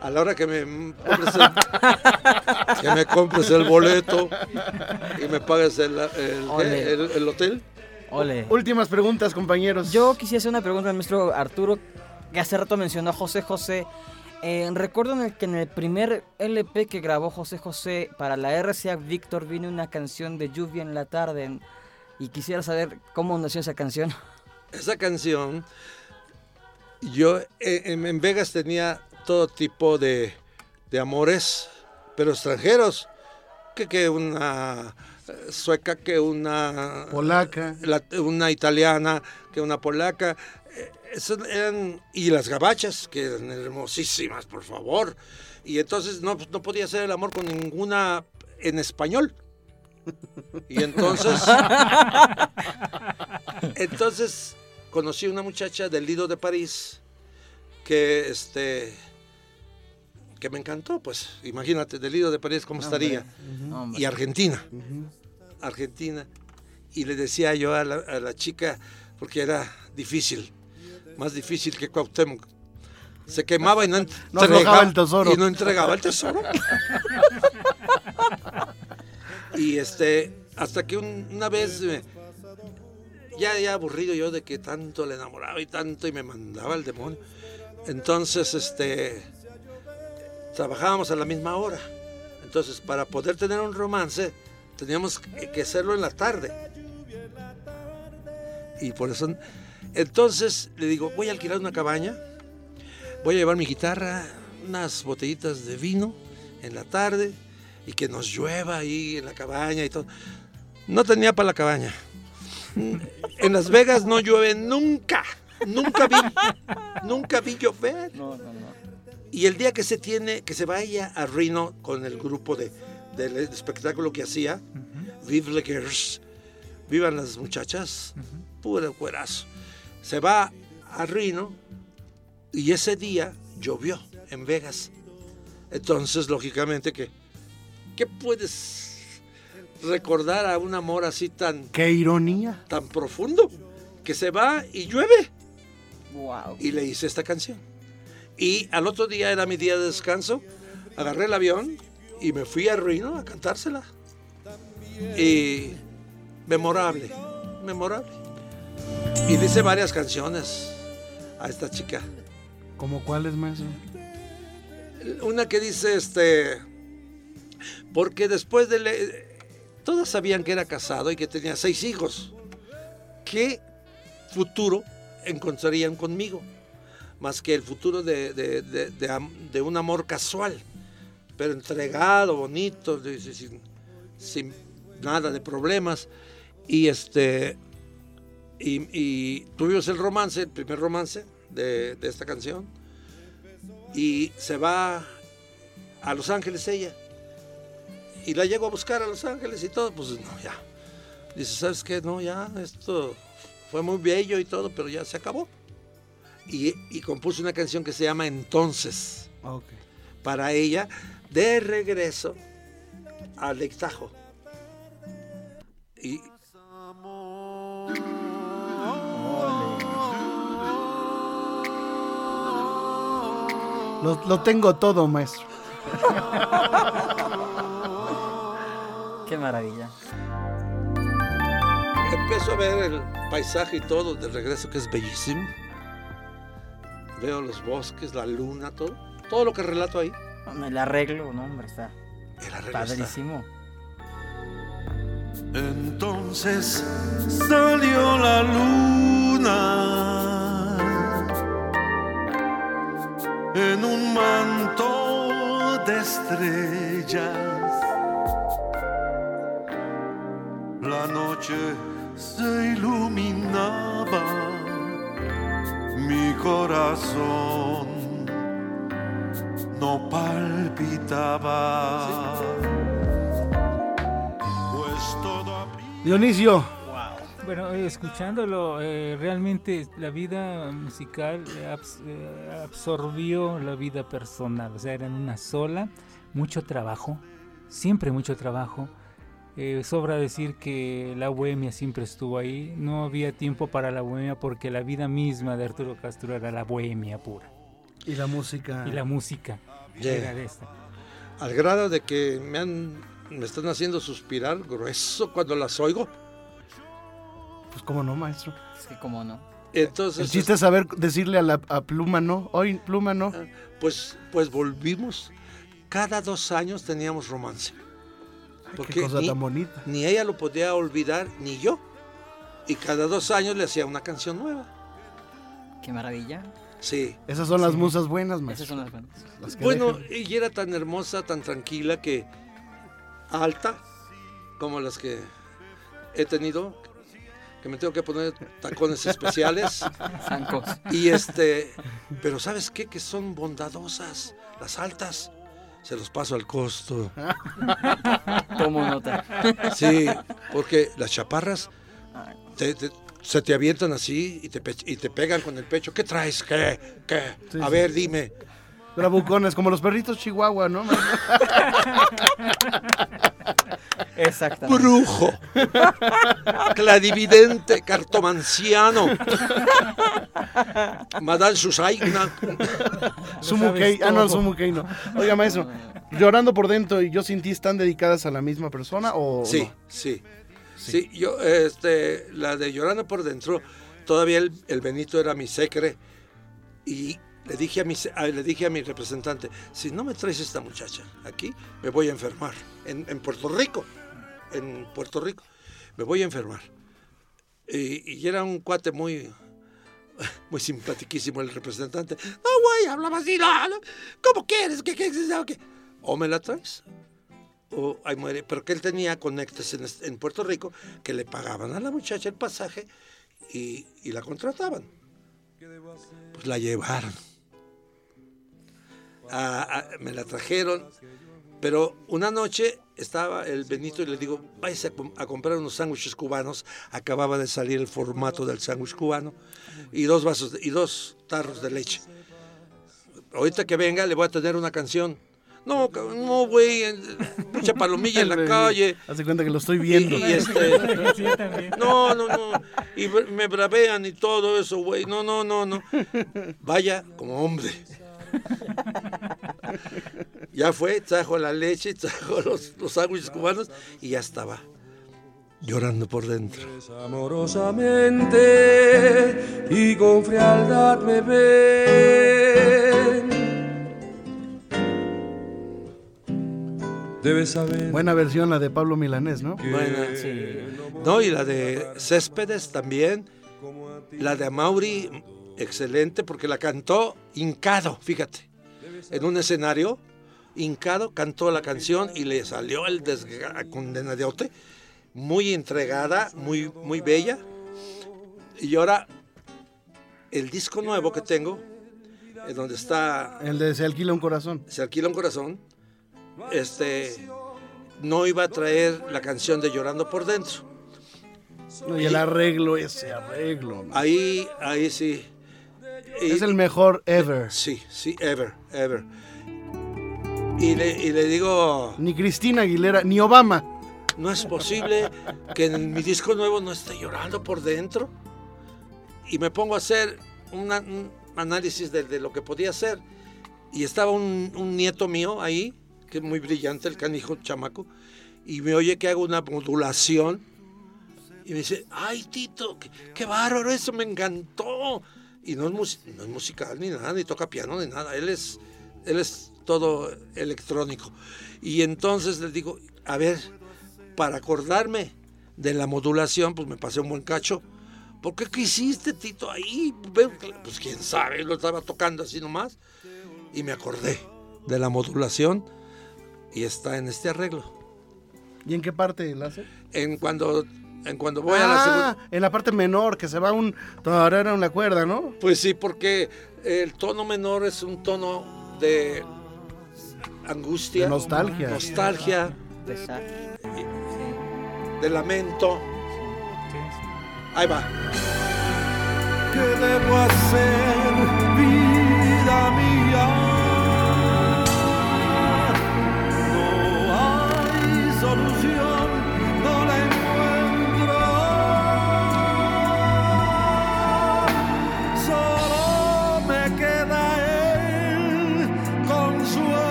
A la hora que me compres el, que me compres el boleto y me pagues el, el- el hotel. Ole. Últimas preguntas, compañeros. Yo quisiera hacer una pregunta al maestro Arturo, que hace rato mencionó a José José. Eh, recuerdo en el que en el primer LP que grabó José José para la RCA Víctor vino una canción de Lluvia en la tarde. en- y quisiera saber cómo nació esa canción. Esa canción, yo eh, en, en Vegas tenía todo tipo de, de amores, pero extranjeros. Que, que una sueca, que una Polaca. la- una italiana, que una polaca. eh, esas eran, y las gabachas, que eran hermosísimas, por favor. Y entonces no, no podía hacer el amor con ninguna en español. Y entonces, entonces conocí una muchacha del Lido de París que este que me encantó, pues imagínate, del Lido de París cómo estaría. Y Argentina. Argentina. Y le decía yo a la, a la chica, porque era difícil, más difícil que Cuauhtémoc. Se quemaba y no No aflojaba el tesoro. Y no entregaba el tesoro. y este, hasta que un- una vez, ya, ya aburrido yo de que tanto le enamoraba y tanto y me mandaba el demonio. Entonces, este, trabajábamos a la misma hora. Entonces, para poder tener un romance, teníamos que hacerlo en la tarde. Y por eso, entonces le digo, voy a alquilar una cabaña, voy a llevar mi guitarra, unas botellitas de vino en la tarde y que nos llueva ahí en la cabaña y todo. No tenía para la cabaña. En Las Vegas no llueve nunca. Nunca vi, nunca vi llover. No, no, no. Y el día que se tiene, que se vaya a Reno con el grupo de, del espectáculo que hacía, Vive les Girls, vivan las muchachas, puro cuerazo. Se va a Reno y ese día llovió en Vegas. Entonces, lógicamente, que ¿qué puedes recordar a un amor así tan, Qué ironía. tan profundo? Que se va y llueve Wow. y le hice esta canción. Y al otro día era mi día de descanso, agarré el avión y me fui a Reno a cantársela. Y memorable, memorable. Y dice varias canciones a esta chica. ¿Cómo cuáles, maestro? Una que dice, este, porque después de... le- todas sabían que era casado y que tenía seis hijos. ¿Qué futuro encontrarían conmigo? Más que el futuro de, de- de- un amor casual, pero entregado, bonito, sin, nada de problemas. Y este y, y tuvimos el romance, el primer romance de, de esta canción. Y se va a Los Ángeles ella. Y la llego a buscar a Los Ángeles y todo, pues no, ya. Dice, ¿sabes qué? No, ya, esto fue muy bello y todo, pero ya se acabó. Y, y compuso una canción que se llama Entonces, para ella, de regreso al Tahoe. Y Lo, lo tengo todo, maestro. Qué maravilla. empiezo a ver el paisaje y todo de regreso, que es bellísimo. Veo los bosques, la luna, todo. Todo lo que relato ahí. El arreglo, no, hombre, está El arreglo está. padrísimo. Entonces salió la luna en un manto estrellas. La noche se iluminaba, mi corazón no palpitaba. Pues todo Dionisio, Bueno, eh, escuchándolo, eh, realmente la vida musical eh, abs- eh, absorbió la vida personal, o sea, era en una sola, mucho trabajo, siempre mucho trabajo. Eh, sobra decir que la bohemia siempre estuvo ahí, no había tiempo para la bohemia porque la vida misma de Arturo Castro era la bohemia pura y la música. y la música era de esta. Al grado de que me, han, me están haciendo suspirar grueso cuando las oigo. Pues cómo no, maestro. Es que como no. Entonces, El chiste es saber decirle a la a Pluma no. Hoy Pluma no. pues, pues volvimos. Cada dos años teníamos romance. Qué Porque cosa ni, tan bonita. ni ella lo podía olvidar, ni yo. Y cada dos años le hacía una canción nueva. Qué maravilla. Sí. Esas son las musas buenas, Esas maestro. son las buenas. Las Bueno, dejan. y era tan hermosa, tan tranquila que alta, como las que he tenido, que me tengo que poner tacones especiales. Zancos. Y este, pero ¿sabes qué? Que son bondadosas, las altas. Se los paso al costo. Tomo nota. Sí, porque las chaparras te- te- se te avientan así y te, y te pegan con el pecho. ¿Qué traes? ¿Qué? ¿Qué? Sí, A sí. ver, dime. Bravucones, como los perritos chihuahua, ¿no? Exactamente. Brujo. Cladividente, cartomanciano. Madame Susaigna. Sumukei. Ah, no. Sumukei no. Oiga, maestro, llorando por dentro y yo sin ti están dedicadas a la misma persona o Sí, no? sí. Sí, yo, este, la de Llorando por Dentro, todavía el, el Benito era mi secre y le dije, a mi, le dije a mi representante, si no me traes esta muchacha aquí, me voy a enfermar. En, en Puerto Rico, en Puerto Rico, me voy a enfermar. Y, y era un cuate muy, muy simpatiquísimo el representante. No, güey, hablaba así, no, no, ¿cómo quieres? ¿Qué, qué, qué? O me la traes o ahí muere. Pero que él tenía conectes en, en Puerto Rico que le pagaban a la muchacha el pasaje y, y la contrataban. Pues la llevaron. Ah, ah, me la trajeron. Pero una noche estaba el Benito y le digo, váyase a, com- a comprar unos sándwiches cubanos. Acababa de salir el formato del sándwich cubano y dos vasos de- y dos tarros de leche. Ahorita que venga le voy a tener una canción. No, no, güey, mucha palomilla en la calle. Hace cuenta que lo estoy viendo. y este, no, no, no. Y me bravean y todo eso, güey. No, no, no, no. Vaya como hombre. Ya fue, trajo la leche, trajo los, los sándwiches cubanos y ya estaba llorando por dentro. amorosamente y con frialdad me ven. Debes saber Buena versión la de Pablo Milanés, ¿no? Buena. No, y la de Céspedes también. La de Amauri, excelente, porque la cantó hincado, fíjate. En un escenario, hincado, cantó la canción y le salió el desga- condenadote. Muy entregada, muy, muy bella. Y ahora, el disco nuevo que tengo, en donde está El de Se alquila un corazón. se alquila un corazón, este, no iba a traer la canción de Llorando por Dentro. No, y el arreglo, ese arreglo. ¿no? Ahí, ahí sí. Es el mejor ever. Sí, sí, ever, ever. Y le, y le digo, Ni Cristina Aguilera, ni Obama. no es posible que en mi disco nuevo no esté llorando por dentro. Y me pongo a hacer una- un análisis de, de lo que podía hacer. Y estaba un, un nieto mío ahí, que es muy brillante, el canijo chamaco, y me oye que hago una modulación. Y me dice, ay Tito, qué, qué bárbaro, eso me encantó. Y no es, no es musical ni nada, ni toca piano ni nada. Él es, él es todo electrónico. Y entonces les digo, a ver, para acordarme de la modulación, pues me pasé un buen cacho. ¿Por qué qué hiciste, Tito, ahí? Pues quién sabe, lo estaba tocando así nomás. Y me acordé de la modulación y está en este arreglo. ¿Y en qué parte la hace? En cuando, en cuando voy a la segunda... Ah, en la parte menor, que se va un tarara en la cuerda, ¿no? Pues sí, porque el tono menor es un tono de angustia, De nostalgia. nostalgia, de lamento. Ahí va. ¿Qué debo hacer, vida mía?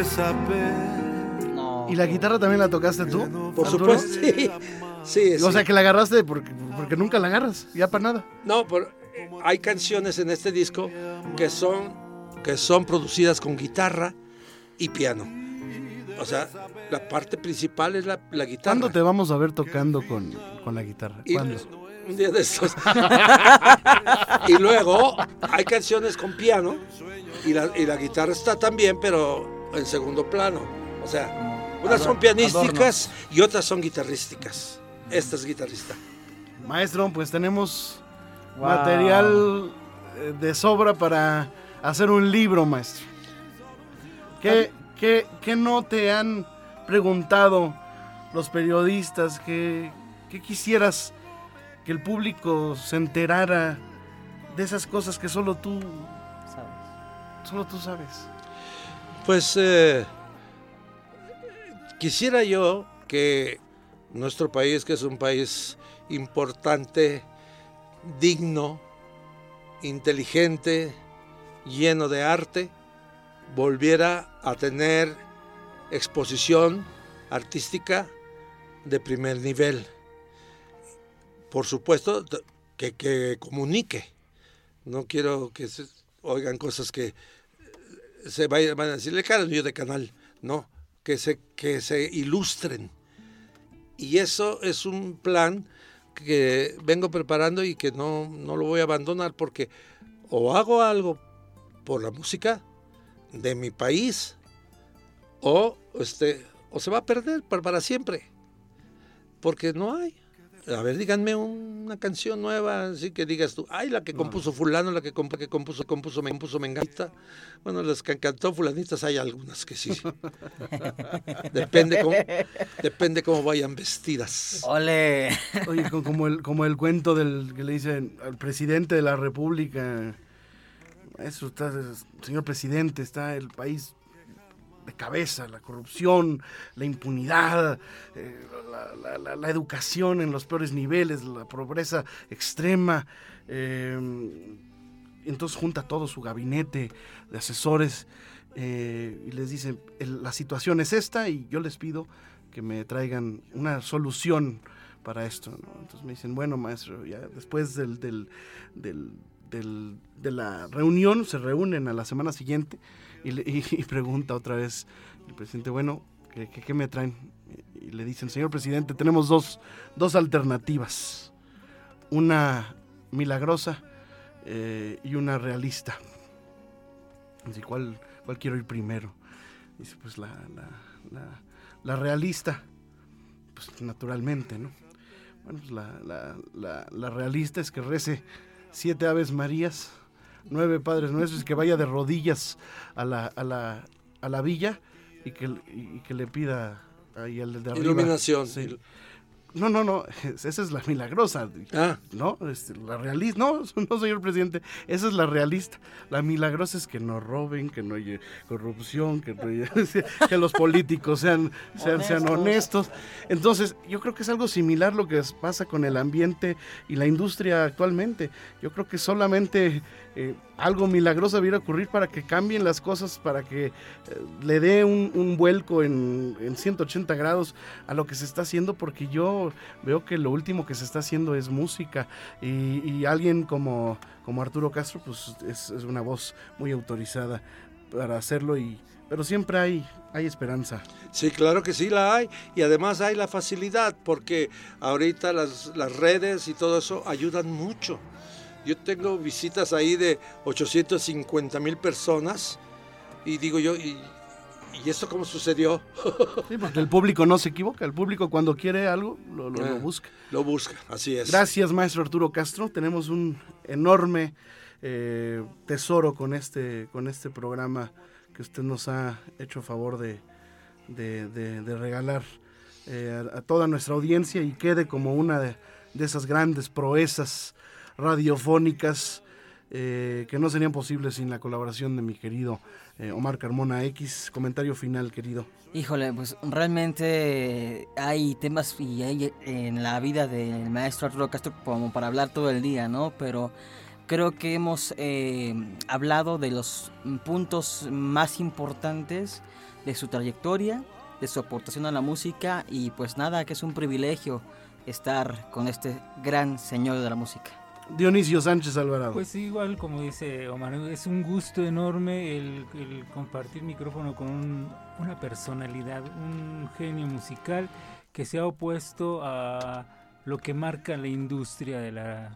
Debes saber. No. ¿Y la guitarra también la tocaste tú? Por Arturo? supuesto, sí. Sí, O sea, que la agarraste porque, porque nunca la agarras, ya para nada. No, pero hay canciones en este disco que son, que son producidas con guitarra y piano. O sea, la parte principal es la, la guitarra. ¿Cuándo te vamos a ver tocando con, con la guitarra? Un día de estos. y luego hay canciones con piano y la, y la guitarra está también, pero en segundo plano. O sea, unas son pianísticas y otras son guitarrísticas. Esta es guitarrista. Maestro, pues tenemos Wow. material eh, de sobra para hacer un libro, maestro. ¿Qué, qué, qué no te han preguntado los periodistas? ¿Qué, qué quisieras que el público se enterara de esas cosas que solo tú, ¿Sabes? solo tú sabes? Pues eh, quisiera yo que nuestro país, que es un país importante, digno, inteligente, lleno de arte, volviera a tener exposición artística de primer nivel. Por supuesto, que, que comunique. No quiero que se oigan cosas que se van a decirle cambio de canal, no, que se, que se ilustren. Y eso es un plan que vengo preparando y que no, no lo voy a abandonar porque o hago algo por la música de mi país o, este, o se va a perder para siempre. Porque no hay. A ver, díganme una canción nueva, así que digas tú, ay, la que compuso fulano, la que, comp- que compuso, compuso, me compuso Menganita. Bueno, las que cantó fulanitas hay algunas que sí. depende, cómo, depende cómo vayan vestidas. ¡Ole! Oye, co- como el, como el cuento del que le dicen al presidente de la República. Eso está, señor presidente, está el país de cabeza, la corrupción, la impunidad, eh, la, la- educación en los peores niveles, la pobreza extrema. eh, entonces junta todo su gabinete de asesores eh, y les dice, "El- la situación es esta y yo les pido que me traigan una solución para esto. Entonces me dicen, bueno, maestro, ya después del- del- de la reunión, se reúnen a la semana siguiente y, le- y- pregunta otra vez el presidente, bueno, ¿qué, qué- qué me traen? Y le dicen, señor presidente, tenemos dos, dos alternativas. Una milagrosa eh, y una realista. Dice, ¿cuál, ¿cuál quiero ir primero? Dice, pues la, la- la- la realista, pues naturalmente, ¿no? Bueno, pues la- la realista es que rece siete Aves Marías, nueve Padres Nuestros, y que vaya de rodillas a la, a la, a la villa y que, y que le pida ahí al de arriba. Iluminación. Sí. No, no, no, esa es la milagrosa. Ah. ¿No? Este, la realista. No, no, señor presidente, esa es la realista. La milagrosa es que no roben, que no haya corrupción, que, no haya- que los políticos sean, sean, sean Honestos. honestos. Entonces, yo creo que es algo similar lo que pasa con el ambiente y la industria actualmente. Yo creo que solamente eh, algo milagroso debiera ocurrir para que cambien las cosas, para que eh, le dé un, un vuelco en, en 180 grados a lo que se está haciendo, porque yo veo que lo último que se está haciendo es música y, y alguien como, como Arturo Castro pues es, es, una voz muy autorizada para hacerlo y pero siempre hay hay esperanza. Sí, claro que sí la hay y además hay la facilidad porque ahorita las, las redes y todo eso ayudan mucho. Yo tengo visitas ahí de 850 mil personas y digo yo, ¿y, ¿y esto cómo sucedió? sí, porque el público no se equivoca, el público cuando quiere algo lo, lo, lo Ah, busca. Lo busca, así es. Gracias, maestro Arturo Castro. Tenemos un enorme eh, tesoro con este, con este programa que usted nos ha hecho favor de, de, de- de regalar eh, a, a toda nuestra audiencia y quede como una de, de esas grandes proezas radiofónicas eh, que no serían posibles sin la colaboración de mi querido eh, Omar Carmona X. Comentario final, querido. Híjole, pues realmente hay temas y hay en la vida del maestro Arturo Castro como para hablar todo el día, ¿no? Pero creo que hemos eh, hablado de los puntos más importantes de su trayectoria, de su aportación a la música y pues nada, que es un privilegio estar con este gran señor de la música. Dionisio Sánchez Alvarado. Pues igual como dice Omar, es un gusto enorme el, compartir micrófono con un- una personalidad, un genio musical que se ha opuesto a lo que marca la industria de, la,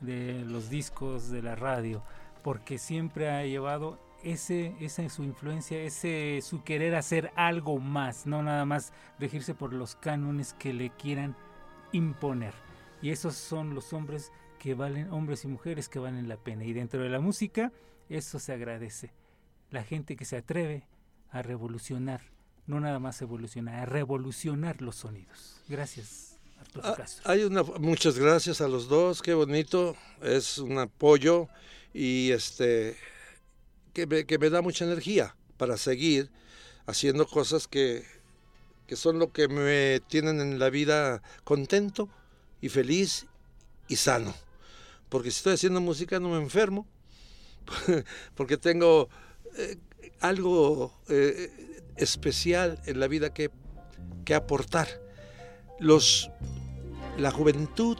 de los discos, de la radio, porque siempre ha llevado ese, esa su influencia, ese su querer hacer algo más, no nada más regirse por los cánones que le quieran imponer. Y esos son los hombres que valen, hombres y mujeres que valen la pena. Y dentro de la música, eso se agradece. La gente que se atreve a revolucionar, no nada más evolucionar, a revolucionar los sonidos. Gracias, Arturo Ah, Castro. Hay una, muchas gracias a los dos, qué bonito, es un apoyo y este que me, que me da mucha energía para seguir haciendo cosas que, que son lo que me tienen en la vida contento y feliz y sano. Porque si estoy haciendo música no me enfermo, porque tengo eh, algo eh, especial en la vida que, que aportar. Los, la juventud,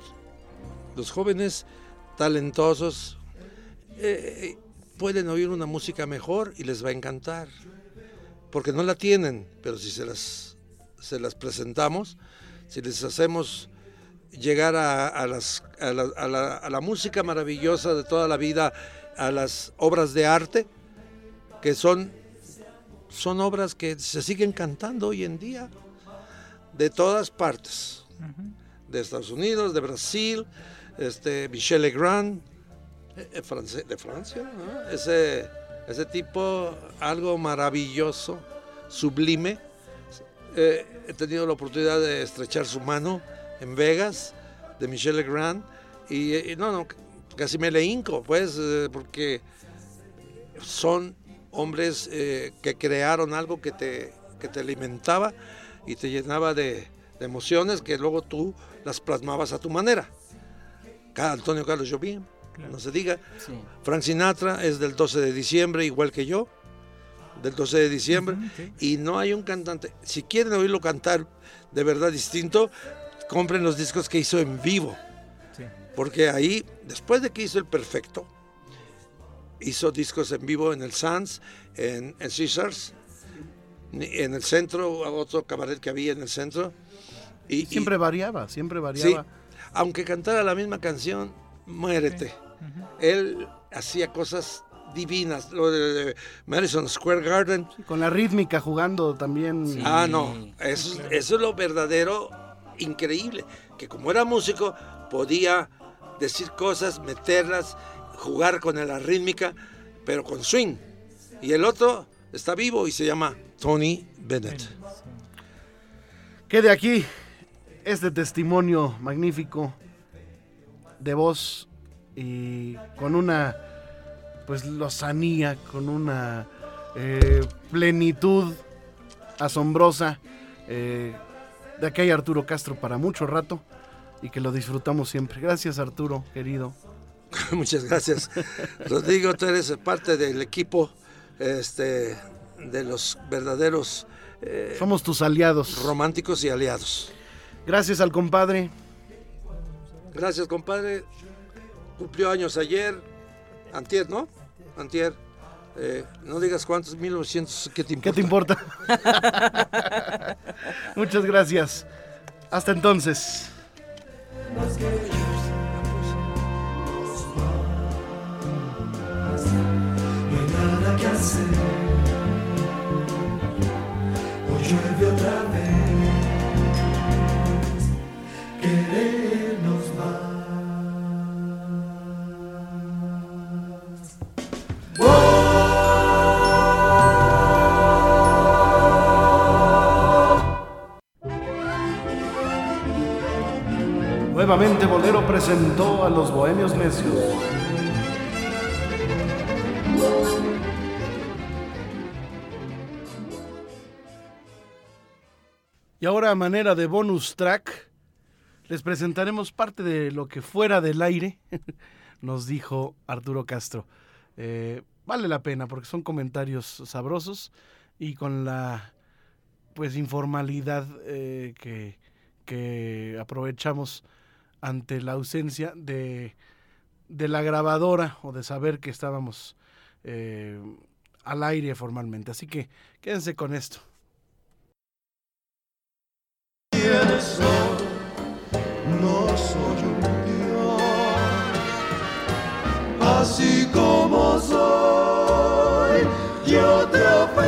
los jóvenes talentosos, eh, pueden oír una música mejor y les va a encantar, porque no la tienen, pero si se las, se las presentamos, si les hacemos llegar a, a las, a, la, a la- a la música maravillosa de toda la vida, a las obras de arte, que son, son obras que se siguen cantando hoy en día, de todas partes, de Estados Unidos, de Brasil, este, Michel Legrand, eh, eh, de Francia, ¿no? ese, ese tipo, algo maravilloso, sublime. Eh, he tenido la oportunidad de estrechar su mano en Vegas, de Michel Legrand, y, eh, no, no, casi me le hinco, pues, eh, porque son hombres eh, que crearon algo que te, que te alimentaba y te llenaba de, de emociones que luego tú las plasmabas a tu manera. Antonio Carlos Jobim, no se diga. Sí. Frank Sinatra es del 12 de diciembre, igual que yo, del 12 de diciembre, y no hay un cantante. Si quieren oírlo cantar de verdad distinto, compren los discos que hizo en vivo, Sí. porque ahí, después de que hizo el perfecto, hizo discos en vivo en el Sands, en, en Caesars, en el centro, otro cabaret que había en el centro. Y, y- Siempre variaba, siempre Sí, variaba. aunque cantara la misma canción, muérete. Él hacía cosas divinas. Lo de, de Madison Square Garden. Con la rítmica jugando también. Ah, no. Eso, es- eso es lo verdadero increíble. Que como era músico, podía decir cosas, meterlas, jugar con la rítmica, pero con swing. Y el otro está vivo y se llama Tony Bennett. Quede aquí este testimonio magnífico de voz y con una pues lozanía, con una eh, plenitud asombrosa eh, de aquel Arturo Castro para mucho rato y que lo disfrutamos siempre. Gracias Arturo, querido. Muchas gracias. Rodrigo, tú eres parte del equipo este, de los verdaderos eh, Somos tus aliados. románticos y aliados. Gracias al compadre. Gracias, compadre. Cumplió años ayer. Antier, ¿no? Antier. Eh, no digas cuántos, 1900, ¿qué te importa? ¿Qué te importa? Muchas gracias. Hasta entonces. No hay nada que hacer. Hoy llueve otra vez. Nuevamente Bolero presentó a los Bohemios Necios. Y ahora a manera de bonus track, les presentaremos parte de lo que fuera del aire nos dijo Arturo Castro. Eh, vale la pena porque son comentarios sabrosos y con la pues informalidad eh, que, que aprovechamos ante la ausencia de, de la grabadora o de saber que estábamos eh, al aire formalmente. Así que quédense con esto. No soy un dios, así como soy, yo te ofrezco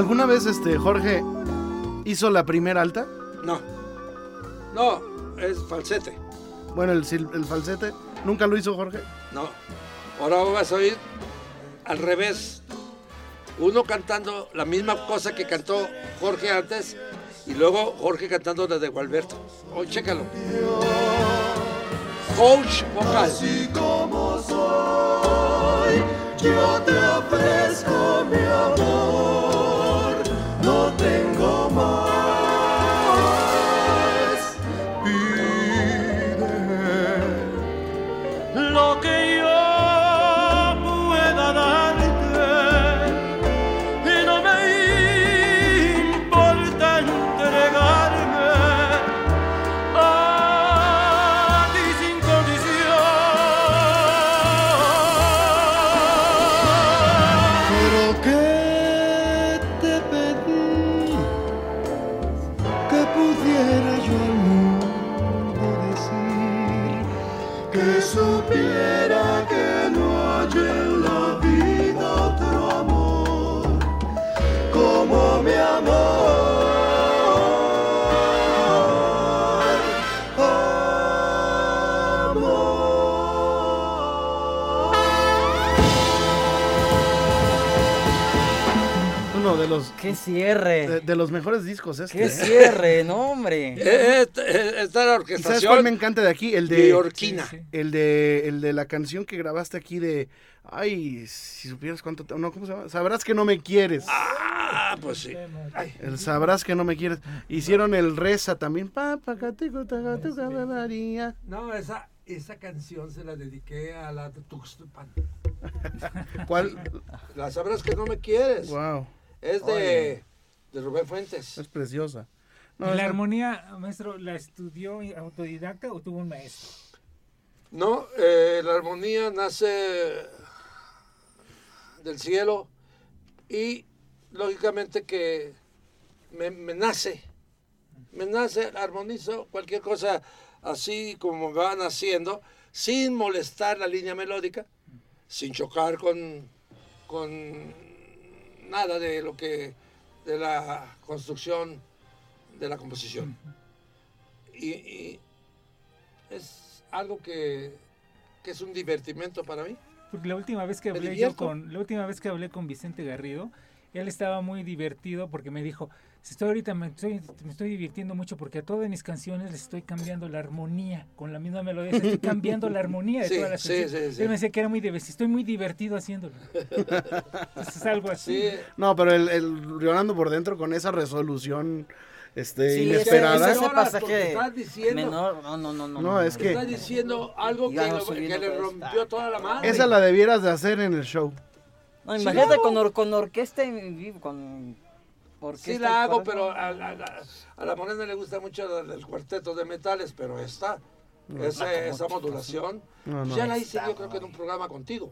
¿Alguna vez este Jorge hizo la primera alta? No. No, es falsete. Bueno, el, falsete. ¿Nunca lo hizo Jorge? No. Ahora vas a oír al revés. Uno cantando la misma cosa que cantó Jorge antes y luego Jorge cantando la de Gualberto. Hoy chécalo. Coach vocal. Así como soy, yo te ofrezco mi amor, no cierre! de, de los mejores discos este. ¡Qué ¿eh? cierre! ¡No, hombre! Eh, eh, eh, Está la ¿Y sabes orquestación. cuál me encanta de aquí? El de Orquina. el de el de la canción que grabaste aquí de ay, si supieras cuánto te- no, ¿cómo se llama? Sabrás que no me quieres. Ah, pues sí. El sabrás que no me quieres. Hicieron el reza también. No, esa, esa canción se la dediqué a la Tuxtupan. ¿Cuál? La sabrás que no me quieres. Wow, Es de, de Rubén Fuentes. es preciosa. No, ¿Y la armonía, maestro, la estudió autodidacta o tuvo un maestro? No, eh, la armonía nace del cielo y lógicamente que me, me nace, me nace, armonizo cualquier cosa así como va naciendo, sin molestar la línea melódica, sin chocar con, con nada de lo que de la construcción de la composición. Y, y es algo que, que es un divertimento para mí. Porque la última vez que hablé yo con la última vez que hablé con Vicente Garrido, él estaba muy divertido porque me dijo, estoy ahorita me estoy, me estoy divirtiendo mucho porque a todas mis canciones les estoy cambiando la armonía con la misma melodía, estoy cambiando la armonía de Sí, todas las sí, canciones. sí, sí. Él me decía que era muy divertido, estoy muy divertido haciéndolo. Entonces, es algo así. Sí, No, pero el, el Leonardo por dentro con esa resolución este, Sí, inesperada. ese- ese porque estás diciendo- menor, no, no, no, no. No, es que- está diciendo algo que, lo- que le rompió toda la madre. Esa la debieras de hacer en el show. No, imagínate con, or- con orquesta en vivo, con. Sí la hago, pero no. a, la- la- a la morena le gusta mucho el, el cuarteto de metales, pero esta, esa modulación, No, no. ya la hice yo creo que en un programa contigo.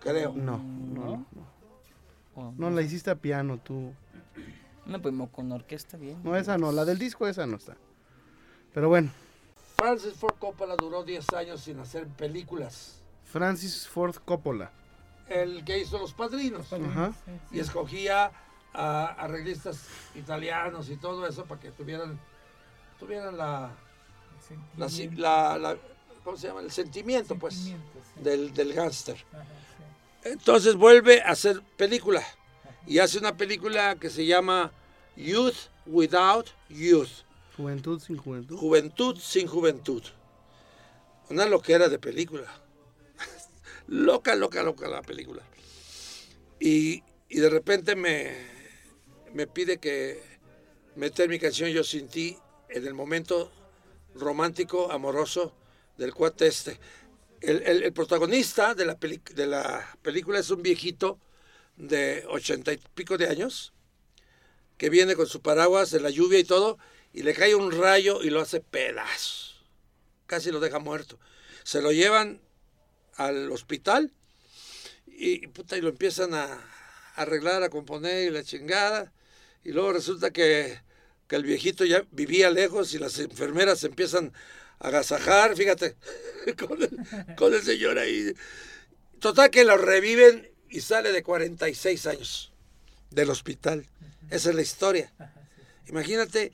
Creo. No, no, Oh, no la hiciste a piano tú. No, pues con orquesta bien. No, esa no, la del disco esa no está. Pero bueno, Francis Ford Coppola duró 10 años sin hacer películas. Francis Ford Coppola. El que hizo Los Padrinos. Ajá. Y escogía a arreglistas italianos y todo eso para que tuvieran, tuvieran la, la, la- la- ¿cómo se llama? El sentimiento, pues, Sentimiento, sí. del, del gángster. Sí. Entonces vuelve a hacer película y hace una película que se llama Youth Without Youth, Juventud sin juventud. Juventud sin Juventud. Una loquera de película. loca, loca, loca la película. Y, y de repente me, me pide que meter mi canción Yo sin ti en el momento romántico, amoroso del cuate este. El, el- el protagonista de la, peli- de la película es un viejito de ochenta y pico de años que viene con su paraguas en la lluvia y todo y le cae un rayo y lo hace pedazos. Casi lo deja muerto. Se lo llevan al hospital y, puta, y lo empiezan a arreglar, a componer y la chingada. Y luego resulta que, que el viejito ya vivía lejos y las enfermeras empiezan a agasajar, fíjate, con el, con el señor ahí. Total que lo reviven y sale de 46 años del hospital. Esa es la historia. Imagínate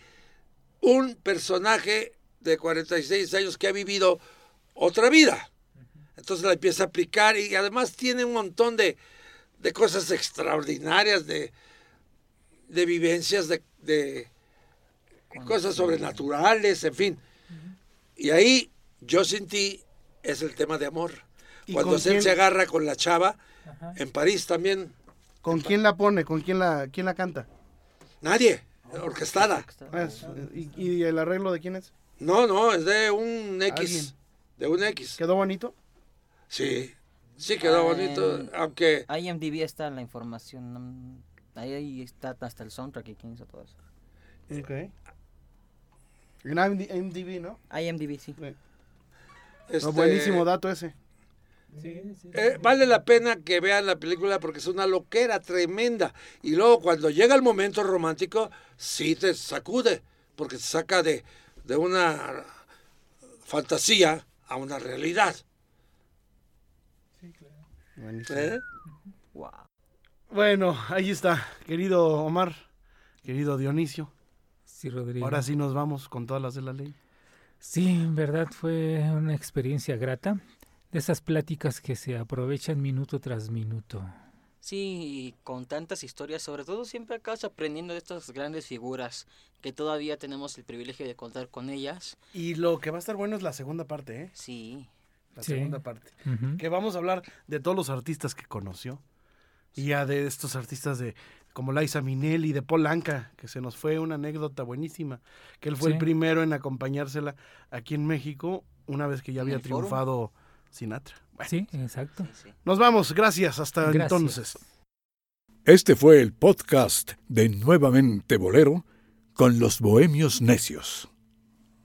un personaje de 46 años que ha vivido otra vida. Entonces la empieza a aplicar y además tiene un montón de, de cosas extraordinarias, de, de vivencias, de, de cosas sobrenaturales, en fin. Y ahí yo sin ti es el tema de amor. ¿Y Cuando él quién? se agarra con la chava, Ajá. en París también, ¿Con quién la pone? ¿Con quién la, quién la canta? nadie, orquestada. Ah, es- ¿y, y el arreglo de quién es? No, no, es de un X. Alguien. De un X. ¿Quedó bonito? Sí, sí quedó bonito, Eh, aunque IMDb está la información. Ahí, ahí está hasta el soundtrack y quién hizo todo eso. Ok. En IMD- IMDb, ¿no? IMDb, sí. No, este, buenísimo dato ese. Sí, sí. eh, vale la pena que vean la película porque es una loquera tremenda. Y luego cuando llega el momento romántico, sí te sacude, porque te saca de, de una fantasía a una realidad. Buenísimo. ¿eh? Wow. Bueno, ahí está, querido Omar, querido Dionisio. Sí, Rodrigo. Ahora sí nos vamos con todas las de la ley. Sí, en verdad fue una experiencia grata. De esas pláticas que se aprovechan minuto tras minuto. Sí, y con tantas historias, sobre todo siempre acabas aprendiendo de estas grandes figuras que todavía tenemos el privilegio de contar con ellas. Y lo que va a estar bueno es la segunda parte, ¿eh? Sí. La Sí. segunda parte. Que vamos a hablar de todos los artistas que conoció. Y ya de estos artistas de como Liza Minnelli, de Paul Anka, que se nos fue una anécdota buenísima, que él fue el primero en acompañársela aquí en México, una vez que ya ¿En había foro? triunfado Sinatra. Bueno, Sí, exacto. sí, sí. Nos vamos, gracias, hasta Gracias. entonces. Este fue el podcast de Nuevamente Bolero con los Bohemios Necios.